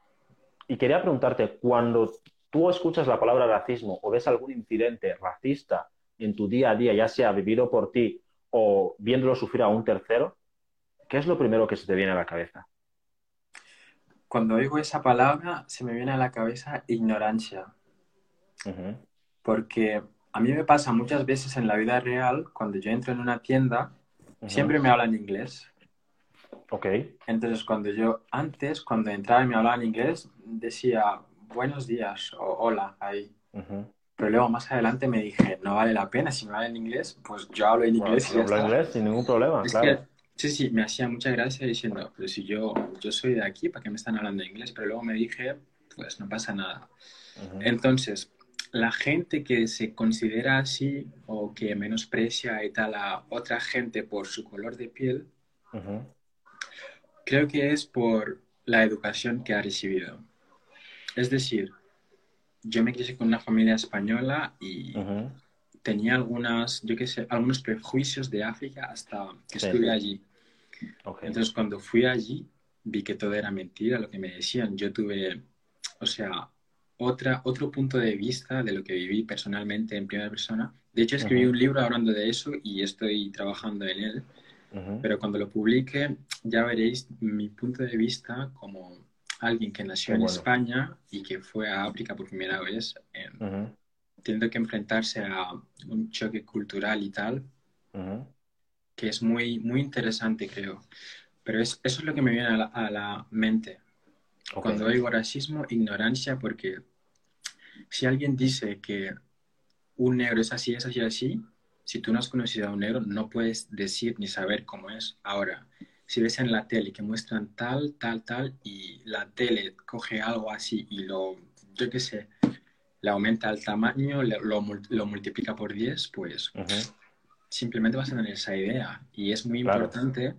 y quería preguntarte, cuando tú escuchas la palabra racismo o ves algún incidente racista en tu día a día, ya sea vivido por ti o viéndolo sufrir a un tercero, ¿qué es lo primero que se te viene a la cabeza? Cuando oigo esa palabra, se me viene a la cabeza ignorancia. Porque a mí me pasa muchas veces en la vida real, cuando yo entro en una tienda, siempre me hablan inglés. Ok. Entonces, cuando yo, antes, cuando entraba y me hablaban inglés, decía buenos días o hola ahí. Pero luego más adelante me dije, no vale la pena, si me hablan en inglés, pues yo hablo en inglés. y hablo inglés sin ningún problema, claro. sí, sí, me hacía mucha gracia diciendo, pero si yo, yo soy de aquí, ¿para qué me están hablando en inglés? Pero luego me dije, pues no pasa nada. Entonces, la gente que se considera así o que menosprecia y tal a otra gente por su color de piel, creo que es por la educación que ha recibido. Es decir, yo me crié con una familia española y tenía algunas, yo qué sé, algunos prejuicios de África hasta que estuve allí. Entonces, cuando fui allí, vi que todo era mentira, lo que me decían. Yo tuve, o sea, otra, otro punto de vista de lo que viví personalmente en primera persona. De hecho, escribí un libro hablando de eso y estoy trabajando en él. Pero cuando lo publique, ya veréis mi punto de vista como alguien que nació en España y que fue a África por primera vez, eh, teniendo que enfrentarse a un choque cultural y tal, que es muy, muy interesante, creo. Pero es, eso es lo que me viene a la, mente. Cuando oigo racismo, ignorancia, porque si alguien dice que un negro es así, es así, así, si tú no has conocido a un negro, no puedes decir ni saber cómo es. Ahora, si ves en la tele que muestran tal, tal, tal, y la tele coge algo así y lo, yo qué sé, le aumenta el tamaño, lo, lo multiplica por 10, pues simplemente vas a tener esa idea. Y es muy importante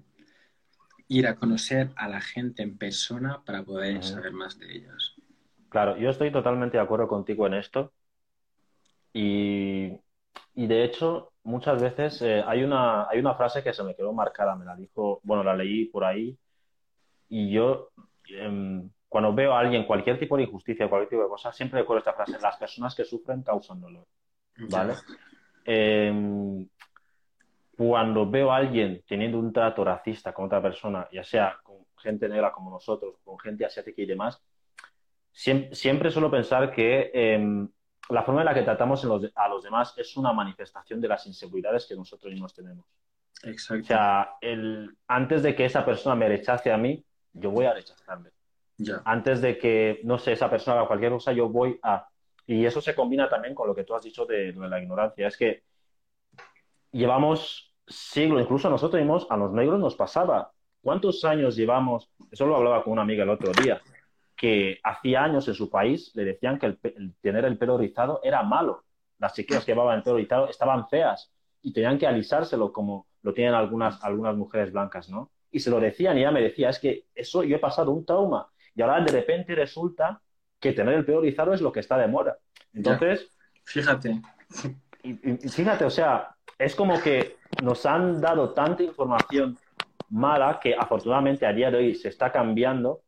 ir a conocer a la gente en persona para poder saber más de ellos. Claro, yo estoy totalmente de acuerdo contigo en esto. Y, de hecho, muchas veces eh, hay, una, hay una frase que se me quedó marcada, me la dijo, bueno, la leí por ahí. Y yo, em, cuando veo a alguien, cualquier tipo de injusticia, cualquier tipo de cosa, siempre recuerdo esta frase, las personas que sufren causan dolor. ¿Vale? Em, cuando veo a alguien teniendo un trato racista con otra persona, ya sea con gente negra como nosotros, con gente asiática y demás, siempre, suelo pensar que em, la forma en la que tratamos a los demás es una manifestación de las inseguridades que nosotros mismos tenemos. Exacto. O sea, el, antes de que esa persona me rechace a mí, yo voy a rechazarle. Antes de que, no sé, esa persona haga cualquier cosa, yo voy a... Y eso se combina también con lo que tú has dicho de, de la ignorancia. Es que llevamos siglos, incluso a nosotros mismos, a los negros nos pasaba. ¿Cuántos años llevamos? Eso lo hablaba con una amiga el otro día, que hacía años en su país le decían que el, tener el pelo rizado era malo. Las chiquillas que llevaban el pelo rizado estaban feas y tenían que alisárselo como lo tienen algunas, algunas mujeres blancas, ¿no? Y se lo decían y ella me decía, es que eso yo he pasado un trauma y ahora de repente resulta que tener el pelo rizado es lo que está de moda. Entonces... Fíjate. fíjate, o sea, es como que nos han dado tanta información mala que afortunadamente a día de hoy se está cambiando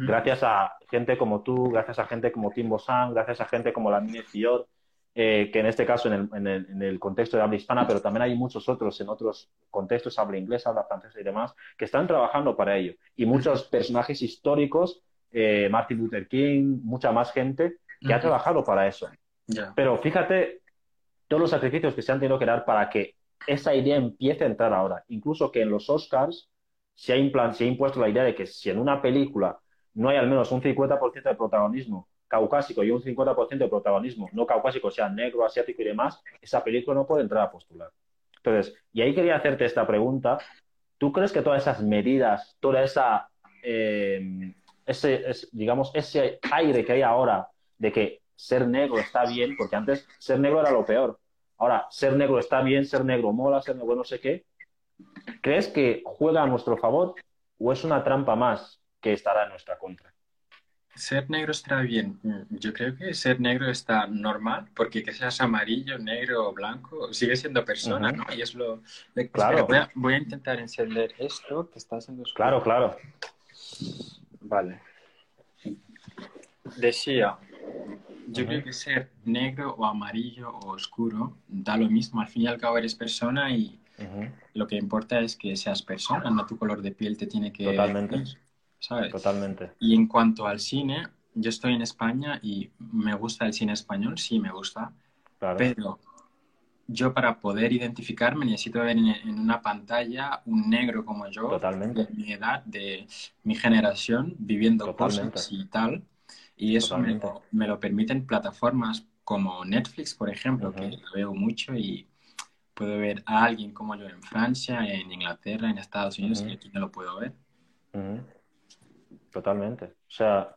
gracias a gente como tú, gracias a gente como Tim Bosan, gracias a gente como la Mine Fior, eh, que en este caso en el, contexto de habla hispana, pero también hay muchos otros en otros contextos, habla inglesa, habla francesa y demás, que están trabajando para ello. Y muchos personajes históricos, eh, Martin Luther King, mucha más gente que ha trabajado para eso. Pero fíjate todos los sacrificios que se han tenido que dar para que esa idea empiece a entrar ahora. Incluso que en los Oscars se ha, impuesto la idea de que si en una película no hay al menos un 50% de protagonismo caucásico y un 50% de protagonismo no caucásico, sea negro, asiático y demás, esa película no puede entrar a postular. Entonces, y ahí quería hacerte esta pregunta. ¿Tú crees que todas esas medidas, toda esa, eh, ese, digamos, ese aire que hay ahora de que ser negro está bien, porque antes ser negro era lo peor, Ahora, ser negro está bien, ser negro mola, ser negro no sé qué. ¿Crees que juega a nuestro favor o es una trampa más que estará en nuestra contra? Ser negro está bien. Yo creo que ser negro está normal, porque que seas amarillo, negro o blanco, sigue siendo persona, ¿no? Y es lo... Claro. voy, a, intentar encender esto que está haciendo... Claro, claro. Vale. Decía, yo creo que ser negro o amarillo o oscuro da lo mismo. Al fin y al cabo eres persona y lo que importa es que seas persona, no tu color de piel te tiene que... Totalmente. ¿sabes? Totalmente. Y en cuanto al cine, yo estoy en España y me gusta el cine español, sí me gusta, pero yo para poder identificarme necesito ver en, una pantalla un negro como yo, Totalmente. de mi edad, de mi generación, viviendo cosas y tal. Y eso me lo, permiten plataformas como Netflix, por ejemplo, que lo veo mucho y puedo ver a alguien como yo en Francia, en Inglaterra, en Estados Unidos, y aquí no lo puedo ver. Totalmente. O sea,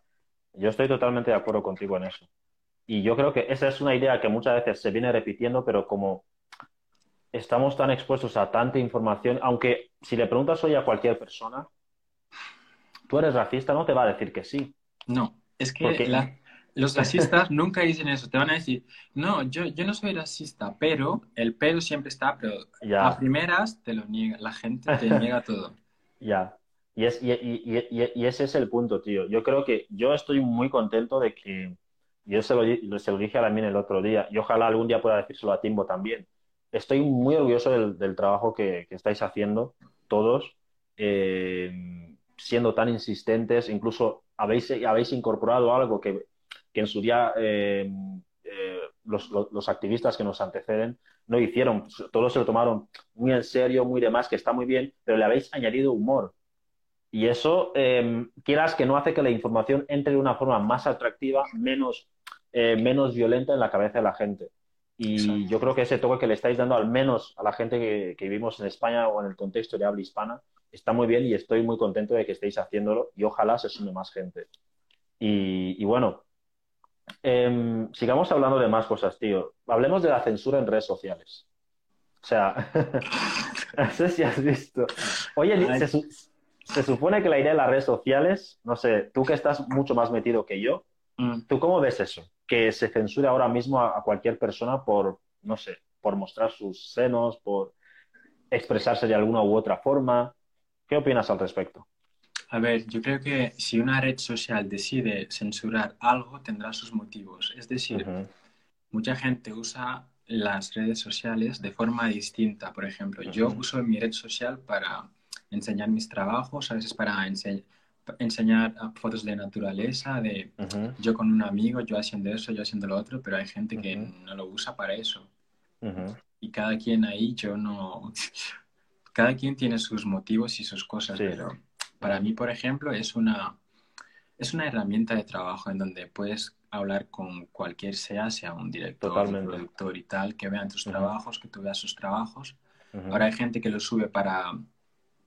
yo estoy totalmente de acuerdo contigo en eso. Y yo creo que esa es una idea que muchas veces se viene repitiendo, pero como estamos tan expuestos a tanta información, aunque si le preguntas hoy a cualquier persona, tú eres racista, no te va a decir que sí. No. Es que los racistas nunca dicen eso. Te van a decir, no, yo, yo no soy racista, pero el pero siempre está, pero a primeras te lo niega, la gente te niega todo. Ya. Y, es, y, y, y, ese es el punto, tío. Yo creo que yo estoy muy contento de que, yo se lo, se lo dije a la el otro día, y ojalá algún día pueda decírselo a Timbo también. Estoy muy orgulloso del, del trabajo que, que, estáis haciendo todos, eh, siendo tan insistentes, incluso habéis, habéis incorporado algo que, en su día eh, eh, los, activistas que nos anteceden no hicieron. Todos se lo tomaron muy en serio, muy demás, que está muy bien, pero le habéis añadido humor. Y eso, em, quieras que no hace que la información entre de una forma más atractiva, menos, eh, menos violenta en la cabeza de la gente. Y yo creo que ese toque que le estáis dando al menos a la gente que, que, vivimos en España o en el contexto de habla hispana está muy bien y estoy muy contento de que estéis haciéndolo y ojalá se sume más gente. Y, bueno, em, sigamos hablando de más cosas, tío. Hablemos de la censura en redes sociales. O sea, no sé si has visto. Oye, se, se, supone que la idea de las redes sociales, no sé, tú que estás mucho más metido que yo, mm. ¿tú cómo ves eso? Que se censure ahora mismo a, cualquier persona por, no sé, por mostrar sus senos, por expresarse de alguna u otra forma. ¿Qué opinas al respecto? A ver, yo creo que si una red social decide censurar algo, tendrá sus motivos. Es decir, mucha gente usa las redes sociales de forma distinta. Por ejemplo, yo uso mi red social para enseñar mis trabajos, a veces para enseñar fotos de naturaleza, de yo con un amigo, yo haciendo eso, yo haciendo lo otro, pero hay gente que no lo usa para eso. Y cada quien ahí, yo no... cada quien tiene sus motivos y sus cosas, pero para mí, por ejemplo, es una, es una herramienta de trabajo en donde puedes hablar con cualquier sea, sea un director, un productor y tal, que vean tus trabajos, que tú veas sus trabajos. Ahora hay gente que lo sube para,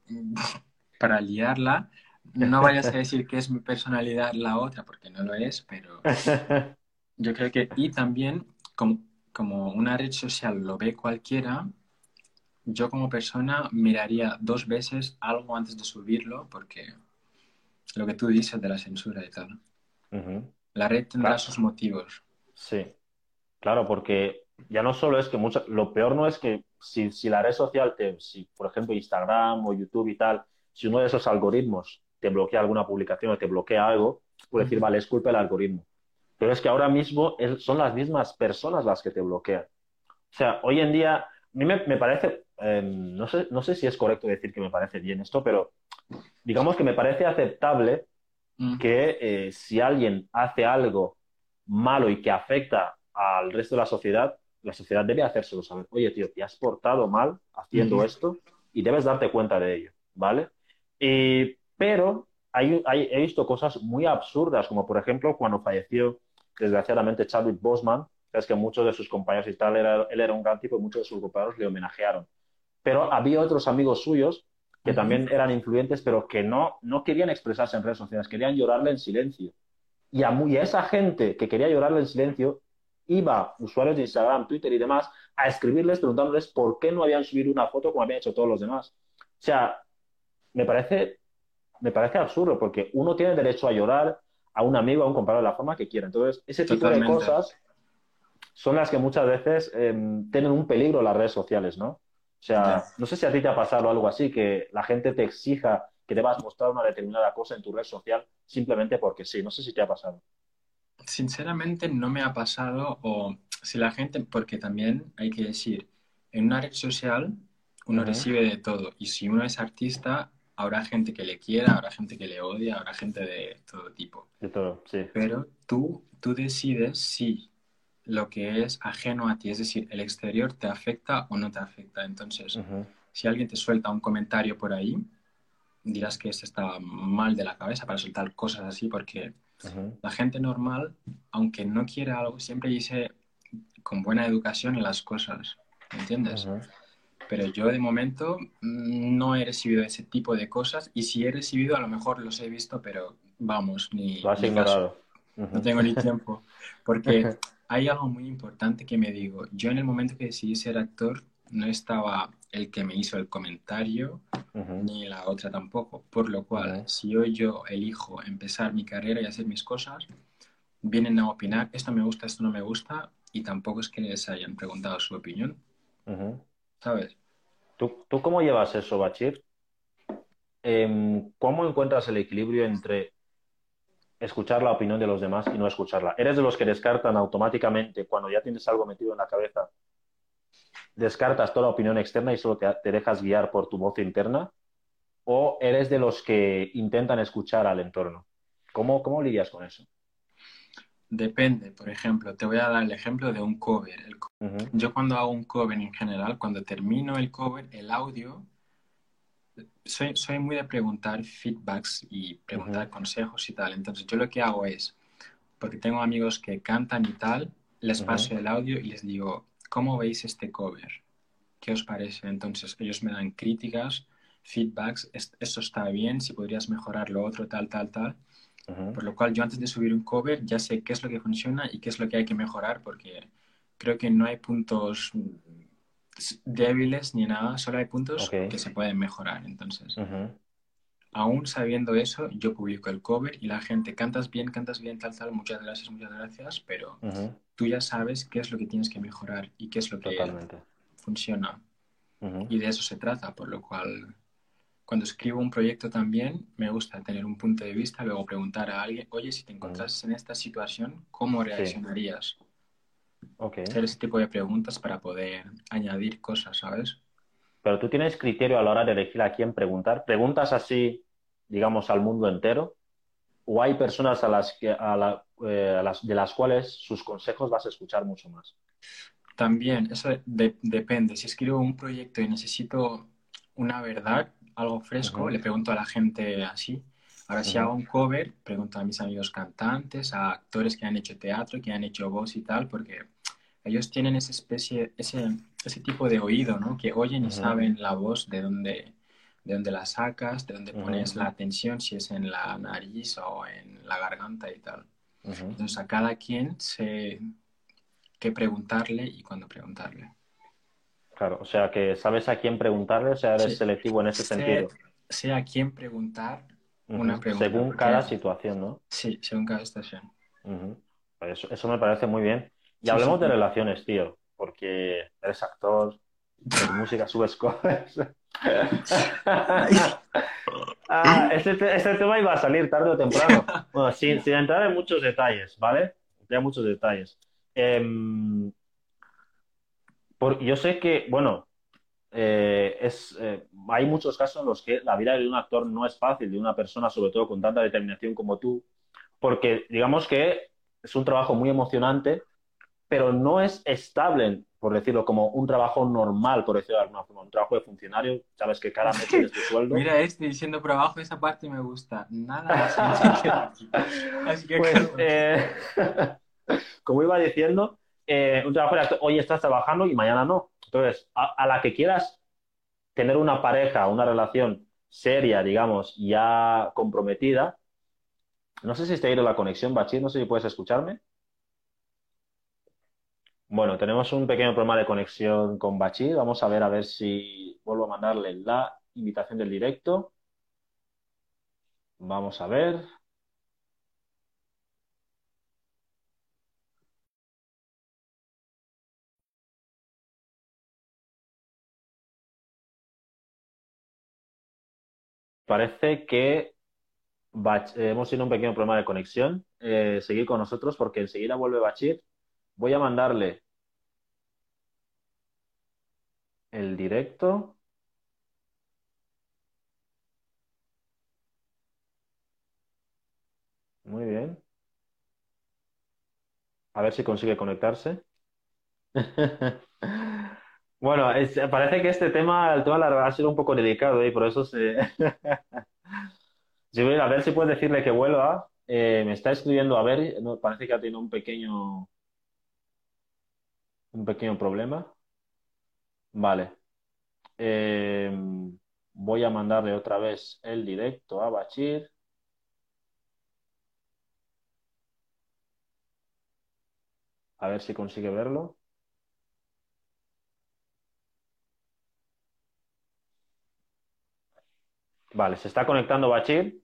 para liarla. No vayas a decir que es mi personalidad la otra, porque no lo es, pero yo creo que... Y también, como, como una red social lo ve cualquiera, yo como persona miraría dos veces algo antes de subirlo porque lo que tú dices de la censura y tal. La red tendrá sus motivos. Sí, claro, porque ya no solo es que mucho, lo peor no es que si, la red social, te, si por ejemplo Instagram o YouTube y tal, si uno de esos algoritmos te bloquea alguna publicación o te bloquea algo, puede decir, vale, es culpa del algoritmo. Pero es que ahora mismo son las mismas personas las que te bloquean. O sea, hoy en día, a mí me, me parece, Em, no, sé, no sé si es correcto decir que me parece bien esto, pero digamos que me parece aceptable mm. que eh, si alguien hace algo malo y que afecta al resto de la sociedad, la sociedad debe hacérselo saber. Oye, tío, te has portado mal haciendo esto y debes darte cuenta de ello, ¿vale? pero hay, he visto cosas muy absurdas, como por ejemplo cuando falleció desgraciadamente Chadwick Boseman, es que muchos de sus compañeros y tal, él era un gran tipo y muchos de sus compañeros le homenajearon pero había otros amigos suyos que también eran influyentes, pero que no, no querían expresarse en redes sociales, querían llorarle en silencio. Y a, esa gente que quería llorarle en silencio, iba usuarios de Instagram, Twitter y demás a escribirles preguntándoles por qué no habían subido una foto como habían hecho todos los demás. O sea, me parece, me parece absurdo porque uno tiene derecho a llorar a un amigo, a un compañero de la forma que quiera. Entonces, ese tipo de cosas son las que muchas veces em, tienen un peligro las redes sociales, ¿no? O sea, no sé si a ti te ha pasado algo así, que la gente te exija que debas mostrar una determinada cosa en tu red social simplemente porque sí. No sé si te ha pasado. Sinceramente no me ha pasado o si la gente, porque también hay que decir, en una red social uno recibe de todo y si uno es artista habrá gente que le quiera, habrá gente que le odia, habrá gente de todo tipo. De todo, sí. Pero tú, tú decides si lo que es ajeno a ti, es decir, el exterior te afecta o no te afecta. Entonces, si alguien te suelta un comentario por ahí, dirás que este está mal de la cabeza para soltar cosas así, porque la gente normal, aunque no quiera algo, siempre dice con buena educación las cosas, ¿me entiendes? Pero yo de momento no he recibido ese tipo de cosas y si he recibido a lo mejor los he visto, pero vamos, ni... Lo has ignorado. No tengo ni tiempo. Porque hay algo muy importante que me digo. Yo en el momento que decidí ser actor, no estaba el que me hizo el comentario, ni la otra tampoco. Por lo cual, si yo, yo elijo empezar mi carrera y hacer mis cosas, vienen a opinar, esto me gusta, esto no me gusta, y tampoco es que les hayan preguntado su opinión. ¿Sabes? ¿Tú, ¿Tú, cómo llevas eso, Bachir? Em, ¿Cómo encuentras el equilibrio entre escuchar la opinión de los demás y no escucharla. ¿Eres de los que descartan automáticamente cuando ya tienes algo metido en la cabeza? ¿Descartas toda la opinión externa y solo te, dejas guiar por tu voz interna? ¿O eres de los que intentan escuchar al entorno? ¿Cómo, cómo lidias con eso? Depende, por ejemplo, te voy a dar el ejemplo de un cover. Yo cuando hago un cover en general, cuando termino el cover, el audio soy, soy muy de preguntar feedbacks y preguntar consejos y tal. Entonces yo lo que hago es, porque tengo amigos que cantan y tal, les paso el audio y les digo, ¿cómo veis este cover? ¿Qué os parece? Entonces ellos me dan críticas, feedbacks, esto está bien, si podrías mejorar lo otro, tal, tal, tal. Por lo cual yo antes de subir un cover ya sé qué es lo que funciona y qué es lo que hay que mejorar porque creo que no hay puntos débiles ni nada, solo hay puntos que se pueden mejorar. Entonces, aún sabiendo eso, yo publico el cover y la gente, cantas bien, cantas bien, tal, tal, muchas gracias, muchas gracias, pero tú ya sabes qué es lo que tienes que mejorar y qué es lo que Totalmente. funciona. Y de eso se trata, por lo cual, cuando escribo un proyecto también, me gusta tener un punto de vista, luego preguntar a alguien, oye, si te encontrases en esta situación, ¿cómo reaccionarías? Hacer ese tipo de preguntas para poder añadir cosas, ¿sabes? Pero tú tienes criterio a la hora de elegir a quién preguntar. ¿Preguntas así, digamos, al mundo entero? ¿O hay personas a las que, a la- eh, a las, de las cuales sus consejos vas a escuchar mucho más? También, eso de- depende. Si escribo un proyecto y necesito una verdad, algo fresco, le pregunto a la gente así. Ahora, si Ujú. hago un cover, pregunto a mis amigos cantantes, a actores que han hecho teatro, que han hecho voz y tal, porque ellos tienen esa especie, ese, ese tipo de oído, ¿no? Que oyen y Ujú. saben la voz de dónde, de dónde la sacas, de dónde pones la atención, si es en la nariz o en la garganta y tal. Entonces, a cada quien sé qué preguntarle y cuándo preguntarle. Claro, o sea que sabes a quién preguntarle, o sea, eres Sí. selectivo en ese Sé, sentido. sé a quién preguntar Ujú. una pregunta. Según porque- cada situación, ¿no? Sí, según cada estación. Ujú. Eso, eso me parece muy bien. Y Sí, hablemos sí. de relaciones, tío, porque eres actor, haces música, subes covers. Ah, este, te- este tema iba a salir tarde o temprano. Bueno, sin, sin entrar en muchos detalles, ¿vale? Ya muchos detalles. Em, por- yo sé que, bueno, eh, es, eh, hay muchos casos en los que la vida de un actor no es fácil, de una persona, sobre todo con tanta determinación como tú, porque digamos que es un trabajo muy emocionante, pero no es estable, por decirlo, como un trabajo normal, por decirlo de alguna forma, un trabajo de funcionario, sabes que cada mes tienes tu sueldo. Mira, este diciendo por abajo, esa parte me gusta. Nada más. Así que, así que Pues, eh, como iba diciendo, eh, hoy estás trabajando y mañana no. Entonces, a, la que quieras tener una pareja, una relación seria, digamos, ya comprometida, no sé si está ahí la conexión, Bachir, no sé si puedes escucharme. Bueno, tenemos un pequeño problema de conexión con Bachir. Vamos a ver a ver si vuelvo a mandarle la invitación del directo. Vamos a ver. Parece que eh, hemos tenido un pequeño problema de conexión. Eh, seguir con nosotros porque enseguida vuelve Bachir. Voy a mandarle el directo. Muy bien. A ver si consigue conectarse. Bueno, parece que este tema, el tema ha sido un poco delicado y por eso se... Sí, a ver si puedes decirle que vuelva. Eh, me está escribiendo, a ver, no, parece que ha tenido un pequeño, un pequeño problema. Vale. Eh, voy a mandarle otra vez el directo a Bachir. A ver si consigue verlo. Vale, se está conectando Bachir.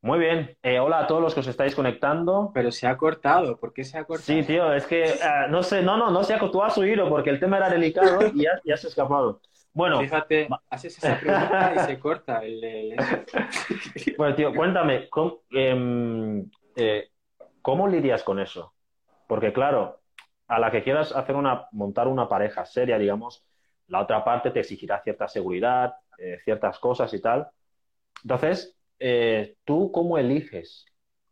Muy bien. Eh, hola a todos los que os estáis conectando. Pero se ha cortado. ¿Por qué se ha cortado? Sí, tío, es que eh, no sé, no, no, no sé, tú has oído porque el tema era delicado y ya, ya se ha escapado. Bueno, Fíjate, haces esa pregunta y se corta el, el- bueno, tío, cuéntame, ¿cómo, em, eh, ¿cómo lidias con eso? Porque claro, a la que quieras hacer una, montar una pareja seria, digamos, la otra parte te exigirá cierta seguridad, eh, ciertas cosas y tal. Entonces, eh, ¿tú cómo eliges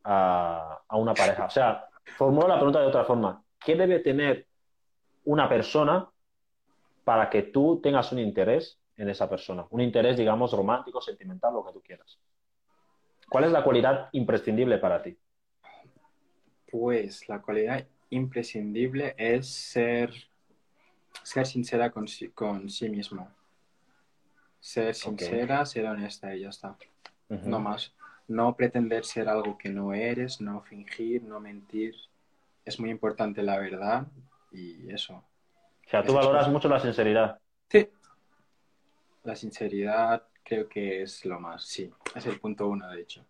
a, a una pareja? O sea, formulo la pregunta de otra forma. ¿Qué debe tener una persona para que tú tengas un interés en esa persona? Un interés, digamos, romántico, sentimental, lo que tú quieras. ¿Cuál es la cualidad imprescindible para ti? Pues la cualidad imprescindible es ser, ser sincera con sí, con sí mismo. Ser sincera, ser honesta y ya está. No más. No pretender ser algo que no eres, no fingir, no mentir. Es muy importante la verdad y eso. O sea, tú valoras mucho la sinceridad. Sí. La sinceridad creo que es lo más, sí. Es el punto uno, de hecho.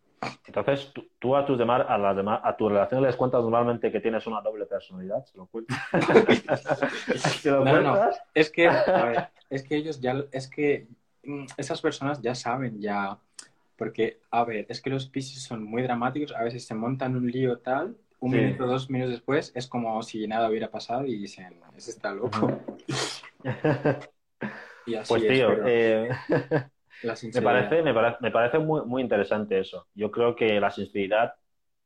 Entonces, tú, tú a tus demás, a las demás, a tus relaciones les cuentas normalmente que tienes una doble personalidad, ¿se lo cuentas? ¿Se lo No, no, no. cuentas? Es que, a ver, es que ellos ya, es que mm, esas personas ya saben, ya, porque, a ver, es que los Piscis son muy dramáticos, a veces se montan un lío tal, un Sí. minuto, dos minutos después, es como si nada hubiera pasado y dicen, ese está loco. Y así Pues es, tío, pero eh, la me parece, me parece, me parece muy, muy interesante eso. Yo creo que la sinceridad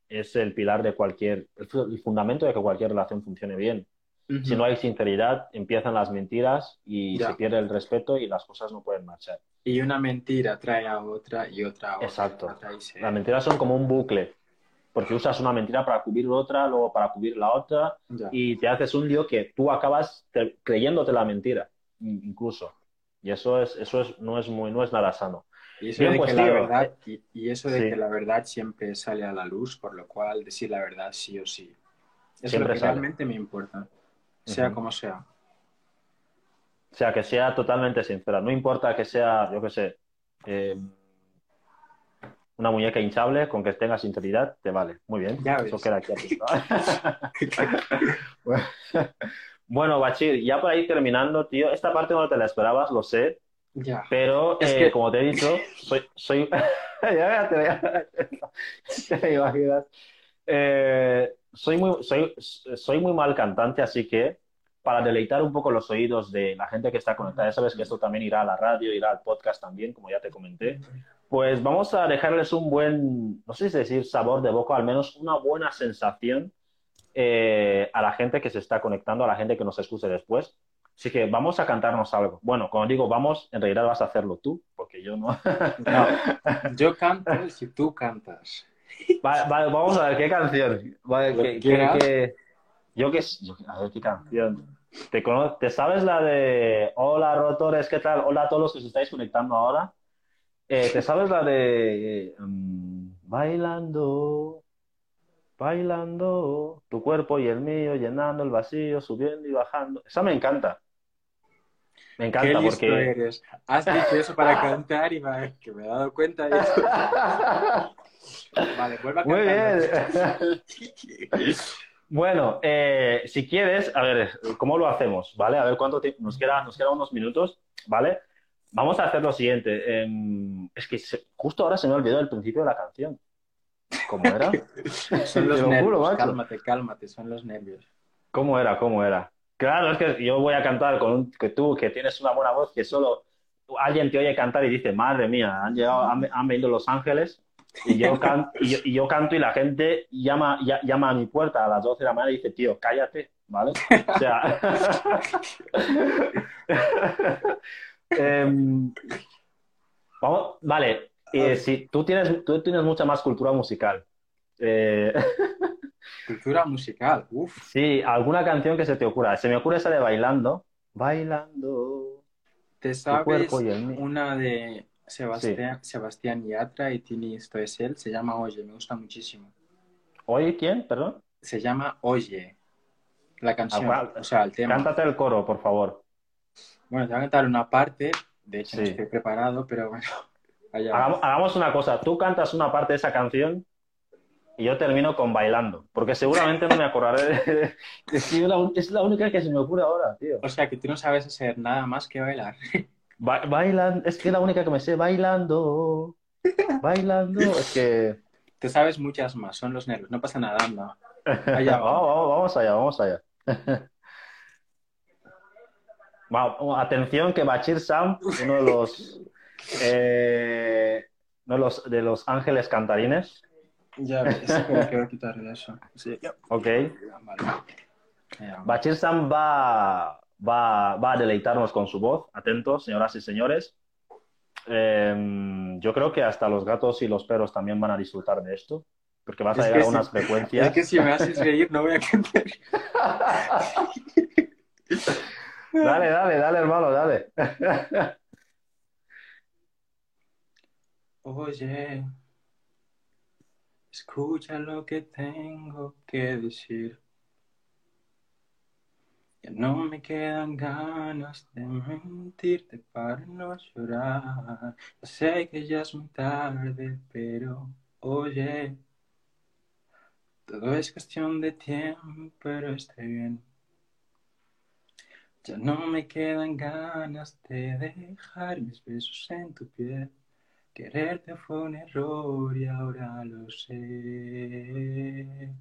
es el pilar de cualquier, el fu- el fundamento de que cualquier relación funcione bien. Ujú. Si no hay sinceridad, empiezan las mentiras y Ya. se pierde el respeto y las cosas no pueden marchar. Y una mentira trae a otra y otra a otra. Exacto. Se- Las mentiras son como un bucle, porque usas una mentira para cubrir otra, luego para cubrir la otra, Ya. y te haces un lío que tú acabas te- creyéndote la mentira, in- incluso. Y eso es, eso es, no es muy, no es nada sano. Y eso Bien, de pues, que la verdad, y, y eso de sí. que la verdad siempre sale a la luz, por lo cual decir la verdad sí o sí. Es Siempre lo que sale. realmente me importa, sea como sea. O sea, que sea totalmente sincera. No importa que sea, yo qué sé, eh, una muñeca hinchable, con que tenga sinceridad, te vale. Muy bien. Ya Eso ves. queda aquí apuntado. Bueno, Bachir, ya para ir terminando, tío, esta parte no te la esperabas, lo sé, Ya. pero Es eh, que- como te he dicho, soy, soy... ya te, te imaginas. Eh, soy muy, soy, soy muy mal cantante, así que para deleitar un poco los oídos de la gente que está conectada, ya sabes que esto también irá a la radio, irá al podcast también, como ya te comenté, pues vamos a dejarles un buen, no sé si decir sabor de boca, al menos una buena sensación eh, a la gente que se está conectando, a la gente que nos escuche después. Así que vamos a cantarnos algo. Bueno, cuando digo vamos, en realidad vas a hacerlo tú, porque yo no. No, yo canto si tú cantas. Vale, vale, vamos a ver qué canción. Vale, que- que yo qué a ver qué canción. ¿Te, cono- ¿Te sabes la de Hola rotores, qué tal? Hola a todos los que os estáis conectando ahora. Eh, ¿te sabes la de mm, Bailando, bailando, tu cuerpo y el mío llenando el vacío, subiendo y bajando? Esa me encanta. Me Qué encanta listo porque eres. Has dicho eso para cantar y va, que me he dado cuenta de eso. Vale, vuelve a Muy cantar. bien. Bueno, eh, si quieres, a ver, ¿cómo lo hacemos? ¿Vale? A ver cuánto tiempo nos queda, nos quedan unos minutos, ¿vale? Vamos a hacer lo siguiente. em, es que se- justo ahora se me ha olvidado el principio de la canción. ¿Cómo era? Son los nervios. juro, cálmate, cálmate, son los nervios. ¿Cómo era? ¿Cómo era? Claro, es que yo voy a cantar con un, que tú, que tienes una buena voz, que solo alguien te oye cantar y dice, madre mía, han llegado, han, han venido los ángeles, y yo, can- y yo, y yo canto y la gente llama, ya- llama a mi puerta a las 12 de la mañana y dice, tío, cállate, ¿vale? O sea... Em, vamos, vale, eh, si tú tienes, tú tienes mucha más cultura musical. Eh, Cultura musical, uff. Sí, alguna canción que se te ocurra. Se me ocurre esa de Bailando. Bailando. ¿Te sabes una de Sebastián, Sebastián Yatra y Tini Esto es él? Se llama Oye, me gusta muchísimo. Oye, ¿quién? Perdón. Se llama Oye, la canción, Ah, o sea, el tema. Cántate el coro, por favor. Bueno, te voy a cantar una parte, de hecho no Sí. estoy preparado, pero bueno, Hagamos, una cosa. Tú cantas una parte de esa canción y yo termino con Bailando. Porque seguramente no me acordaré de... Es, la- es la única que se me ocurre ahora, tío. O sea, que tú no sabes hacer nada más que bailar. Ba- bailan... Es que es la única que me sé. Bailando. Bailando. Es que... Te sabes muchas más, son los nervios, no pasa nada, anda. Allá va. Vamos, vamos, vamos allá, vamos allá. Vamos, atención que Bachir Sam, uno de los, eh, de los, de los ángeles cantarines, Ya ves, que voy a quitar eso. Sí, ok. Vale. Va. Bachir Sam va, va, va a deleitarnos con su voz. Atentos, señoras y señores. Eh, yo creo que hasta los gatos y los perros también van a disfrutar de esto, porque vas a llegar a unas frecuencias. Es que si me haces reír no voy a cantar. Dale, dale, dale, hermano, dale. Oye, escucha lo que tengo que decir. Ya no me quedan ganas de mentirte para no llorar. Ya sé que ya es muy tarde, pero oye, todo es cuestión de tiempo, pero estoy bien. Ya no me quedan ganas de dejar mis besos en tu piel. Quererte fue un error y ahora lo sé.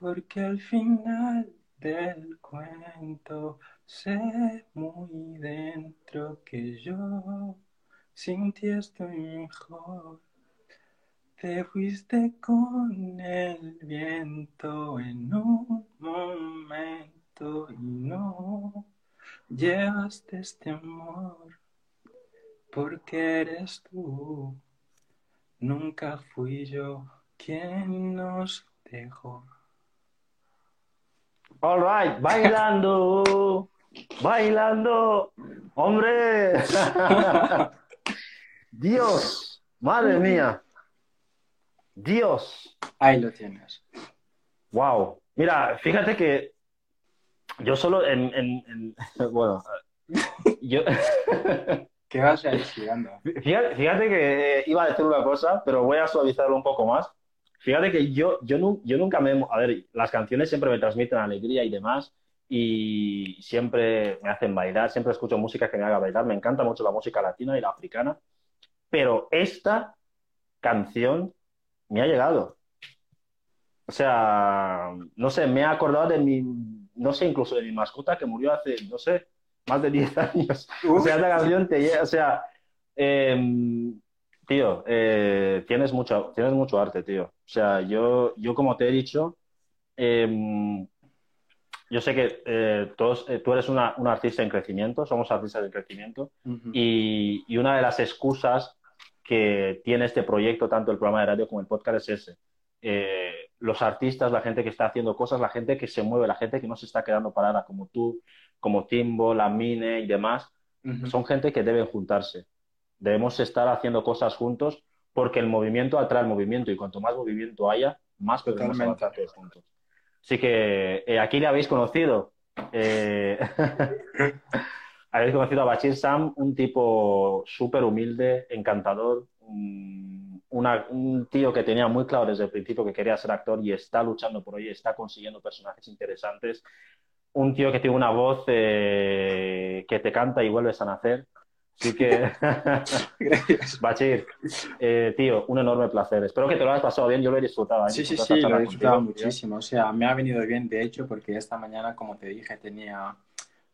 Porque al final del cuento sé muy dentro que yo sin ti mejor. Te fuiste con el viento en un momento y no llevaste este amor porque eres tú. Nunca fui yo quien nos dejó. All right, bailando, bailando, hombre. Dios, madre mía. Dios. Ahí lo tienes. Wow. Mira, fíjate que yo solo en, en, en bueno, yo ¿Qué vas a ir? Fíjate, que iba a decir una cosa, pero voy a suavizarlo un poco más. Fíjate que yo, yo, nu- yo nunca me... A ver, las canciones siempre me transmiten alegría y demás, y siempre me hacen bailar, siempre escucho música que me haga bailar. Me encanta mucho la música latina y la africana, pero esta canción me ha llegado. O sea, no sé, me he acordado de mi, no sé, incluso de mi mascota que murió hace, no sé, más de 10 años. O sea, esta canción te o sea, em, tío, eh, tienes mucho, tienes mucho arte, tío. O sea, yo, yo como te he dicho, em, yo sé que eh, todos, eh, tú eres una, una artista en crecimiento, somos artistas en crecimiento, y, y una de las excusas que tiene este proyecto, tanto el programa de radio como el podcast, es ese. Los artistas, la gente que está haciendo cosas, la gente que se mueve, la gente que no se está quedando parada, como tú, como Timbo, la Mine y demás, son gente que deben juntarse. Debemos estar haciendo cosas juntos porque el movimiento atrae el movimiento y cuanto más movimiento haya, más podemos avanzar todos juntos. Así que eh, aquí le habéis conocido. Eh, habéis conocido a Bachir Sam, un tipo súper humilde, encantador, un, una- un tío que tenía muy claro desde el principio que quería ser actor y está luchando por ello, está consiguiendo personajes interesantes. Un tío que tiene una voz eh, que te canta y vuelves a nacer. Así que. Bachir, eh, tío, un enorme placer. Espero que te lo hayas pasado bien, yo lo he disfrutado. ¿eh? Sí, sí, sí, lo he disfrutado contigo, tío. muchísimo. O sea, me ha venido bien, de hecho, porque esta mañana, como te dije, tenía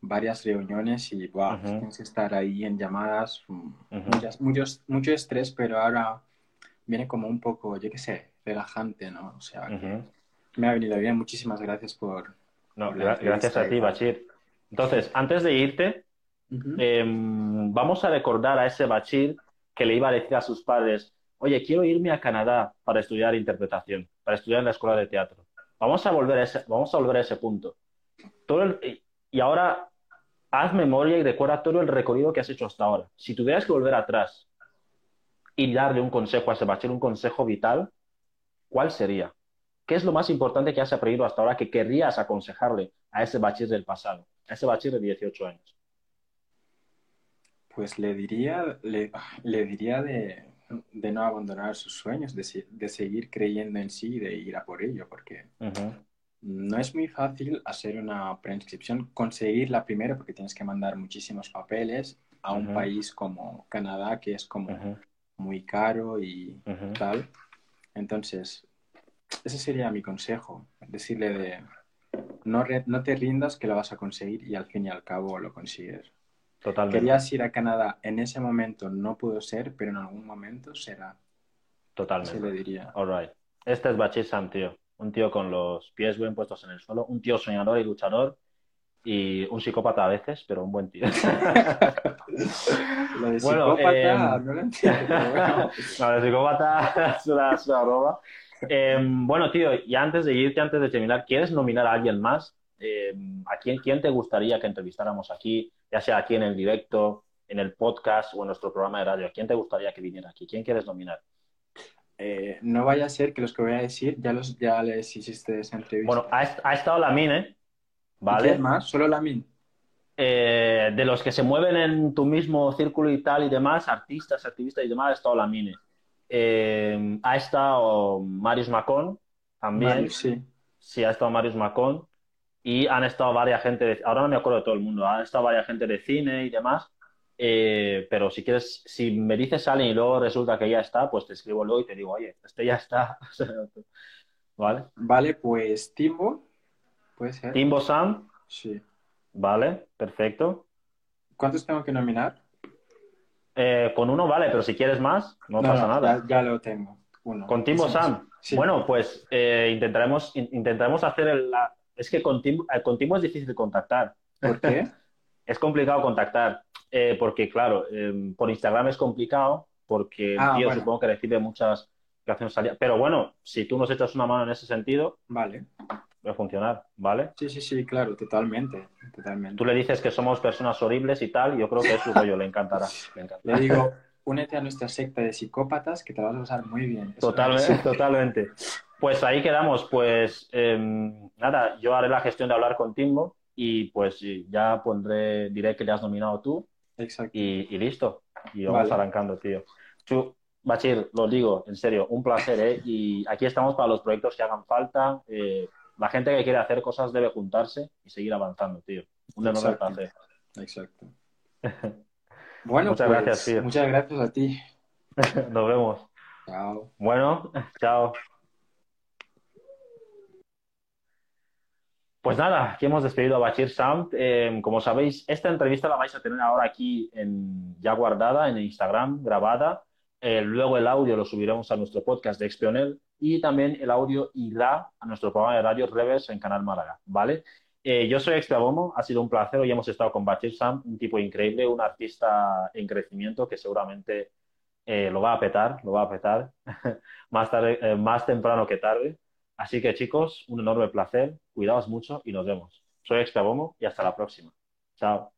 varias reuniones y wow, Ujú. tienes que estar ahí en llamadas, mm, Ujú. muchas, muchos, mucho estrés, pero ahora viene como un poco, yo qué sé, relajante, ¿no? O sea, que Ujú. me ha venido bien. Muchísimas gracias por... No, por gra- gracias a ti. Bachir. Entonces, antes de irte, Ujú. em, vamos a recordar a ese Bachir que le iba a decir a sus padres, oye, quiero irme a Canadá para estudiar interpretación, para estudiar en la escuela de teatro. Vamos a volver a ese, vamos a volver a ese punto. Todo el- y ahora haz memoria y recuerda todo el recorrido que has hecho hasta ahora. Si tuvieras que volver atrás y darle un consejo a ese Bachir, un consejo vital, ¿cuál sería? ¿Qué es lo más importante que has aprendido hasta ahora que querrías aconsejarle a ese Bachir del pasado, a ese Bachir de 18 años? Pues le diría, le, le diría de, de no abandonar sus sueños, de, de seguir creyendo en sí y de ir a por ello, porque no es muy fácil hacer una preinscripción, conseguirla primero, porque tienes que mandar muchísimos papeles a un país como Canadá, que es como muy caro y tal. Entonces, ese sería mi consejo, decirle de no, re- no te rindas que lo vas a conseguir y al fin y al cabo lo consigues. Totalmente, Querías ir a Canadá, en ese momento no pudo ser, pero en algún momento será. Se totalmente. le diría. All right. Este es Bachir Sam, tío. Un tío con los pies bien puestos en el suelo, un tío soñador y luchador y un psicópata a veces, pero un buen tío. Lo de Bueno, psicópata, eh, no lo entiendo, pero bueno. No, el psicópata es una, es una broma. Eh, bueno, tío, y antes de irte, antes de terminar, ¿quieres nominar a alguien más? Eh, ¿a quién, quién te gustaría que entrevistáramos aquí, ya sea aquí en el directo, en el podcast o en nuestro programa de radio? ¿A quién te gustaría que viniera aquí? ¿Quién quieres nominar? Eh, no vaya a ser que los que voy a decir ya, los, ya les hiciste esa entrevista. Bueno, ha, ha estado la Mine, ¿vale? ¿Quién más? ¿Solo Lamin? Eh, de los que se mueven en tu mismo círculo y tal y demás, artistas, activistas y demás, ha estado Lamine. Eh, ha estado Marius Macón también. Vale, sí. Sí, ha estado Marius Macón. Y han estado varias gente, de- ahora no me acuerdo de todo el mundo, han estado varias gente de cine y demás. Eh, pero si quieres, si me dices alguien y luego resulta que ya está, pues te escribo luego y te digo, oye, este ya está. ¿Vale? Vale, pues Timbo, puede ser. Timbo Sam, Sí. vale, perfecto. ¿Cuántos tengo que nominar? Eh, con uno vale, pero si quieres más, no, pasa nada. Ya, ya lo tengo. Uno. Con Timbo Sam. sí. Bueno, pues eh, intentaremos, in- intentaremos hacer el, la... Es que con Timbo, eh, con Timbo es difícil contactar. ¿Por qué? Es complicado contactar. porque, claro, eh, por Instagram es complicado, porque Ah, tío bueno. supongo que recibe muchas. Pero bueno, si tú nos echas una mano en ese sentido, Vale. Funcionar, ¿vale? Sí, sí, sí, claro, totalmente. Totalmente. Tú le dices que somos personas horribles y tal, y yo creo que es su rollo, le encantará. Le encantará. Le digo, únete a nuestra secta de psicópatas que te vas a pasar muy bien. Eso Totalmente, totalmente. Pues ahí quedamos. Pues eh, nada, yo haré la gestión de hablar con Timbo y pues ya pondré, diré que le has nominado tú Exacto. y, y listo. Y vamos Vale. arrancando, tío. Chu, Bachir, lo digo, en serio, un placer, ¿eh? Y aquí estamos para los proyectos que hagan falta. Eh, la gente que quiere hacer cosas debe juntarse y seguir avanzando, tío. Un enorme Exacto. placer. Exacto. Bueno, Muchas pues, gracias, tío. Muchas gracias a ti. Nos vemos. Chao. Bueno, chao. Pues nada, aquí hemos despedido a Bachir Sound. Eh, como sabéis, esta entrevista la vais a tener ahora aquí en, ya guardada en Instagram, grabada. Eh, luego el audio lo subiremos a nuestro podcast de Expionel y también el audio irá a nuestro programa de radio Reverse en Canal Málaga, ¿vale? Eh, yo soy Extrabomo, ha sido un placer. Hoy hemos estado con Bachir Sam, un tipo increíble, un artista en crecimiento que seguramente eh, lo va a petar, lo va a petar más tarde, eh, más temprano que tarde. Así que chicos, un enorme placer, cuidaos mucho y nos vemos. Soy Extrabomo y hasta la próxima. Chao.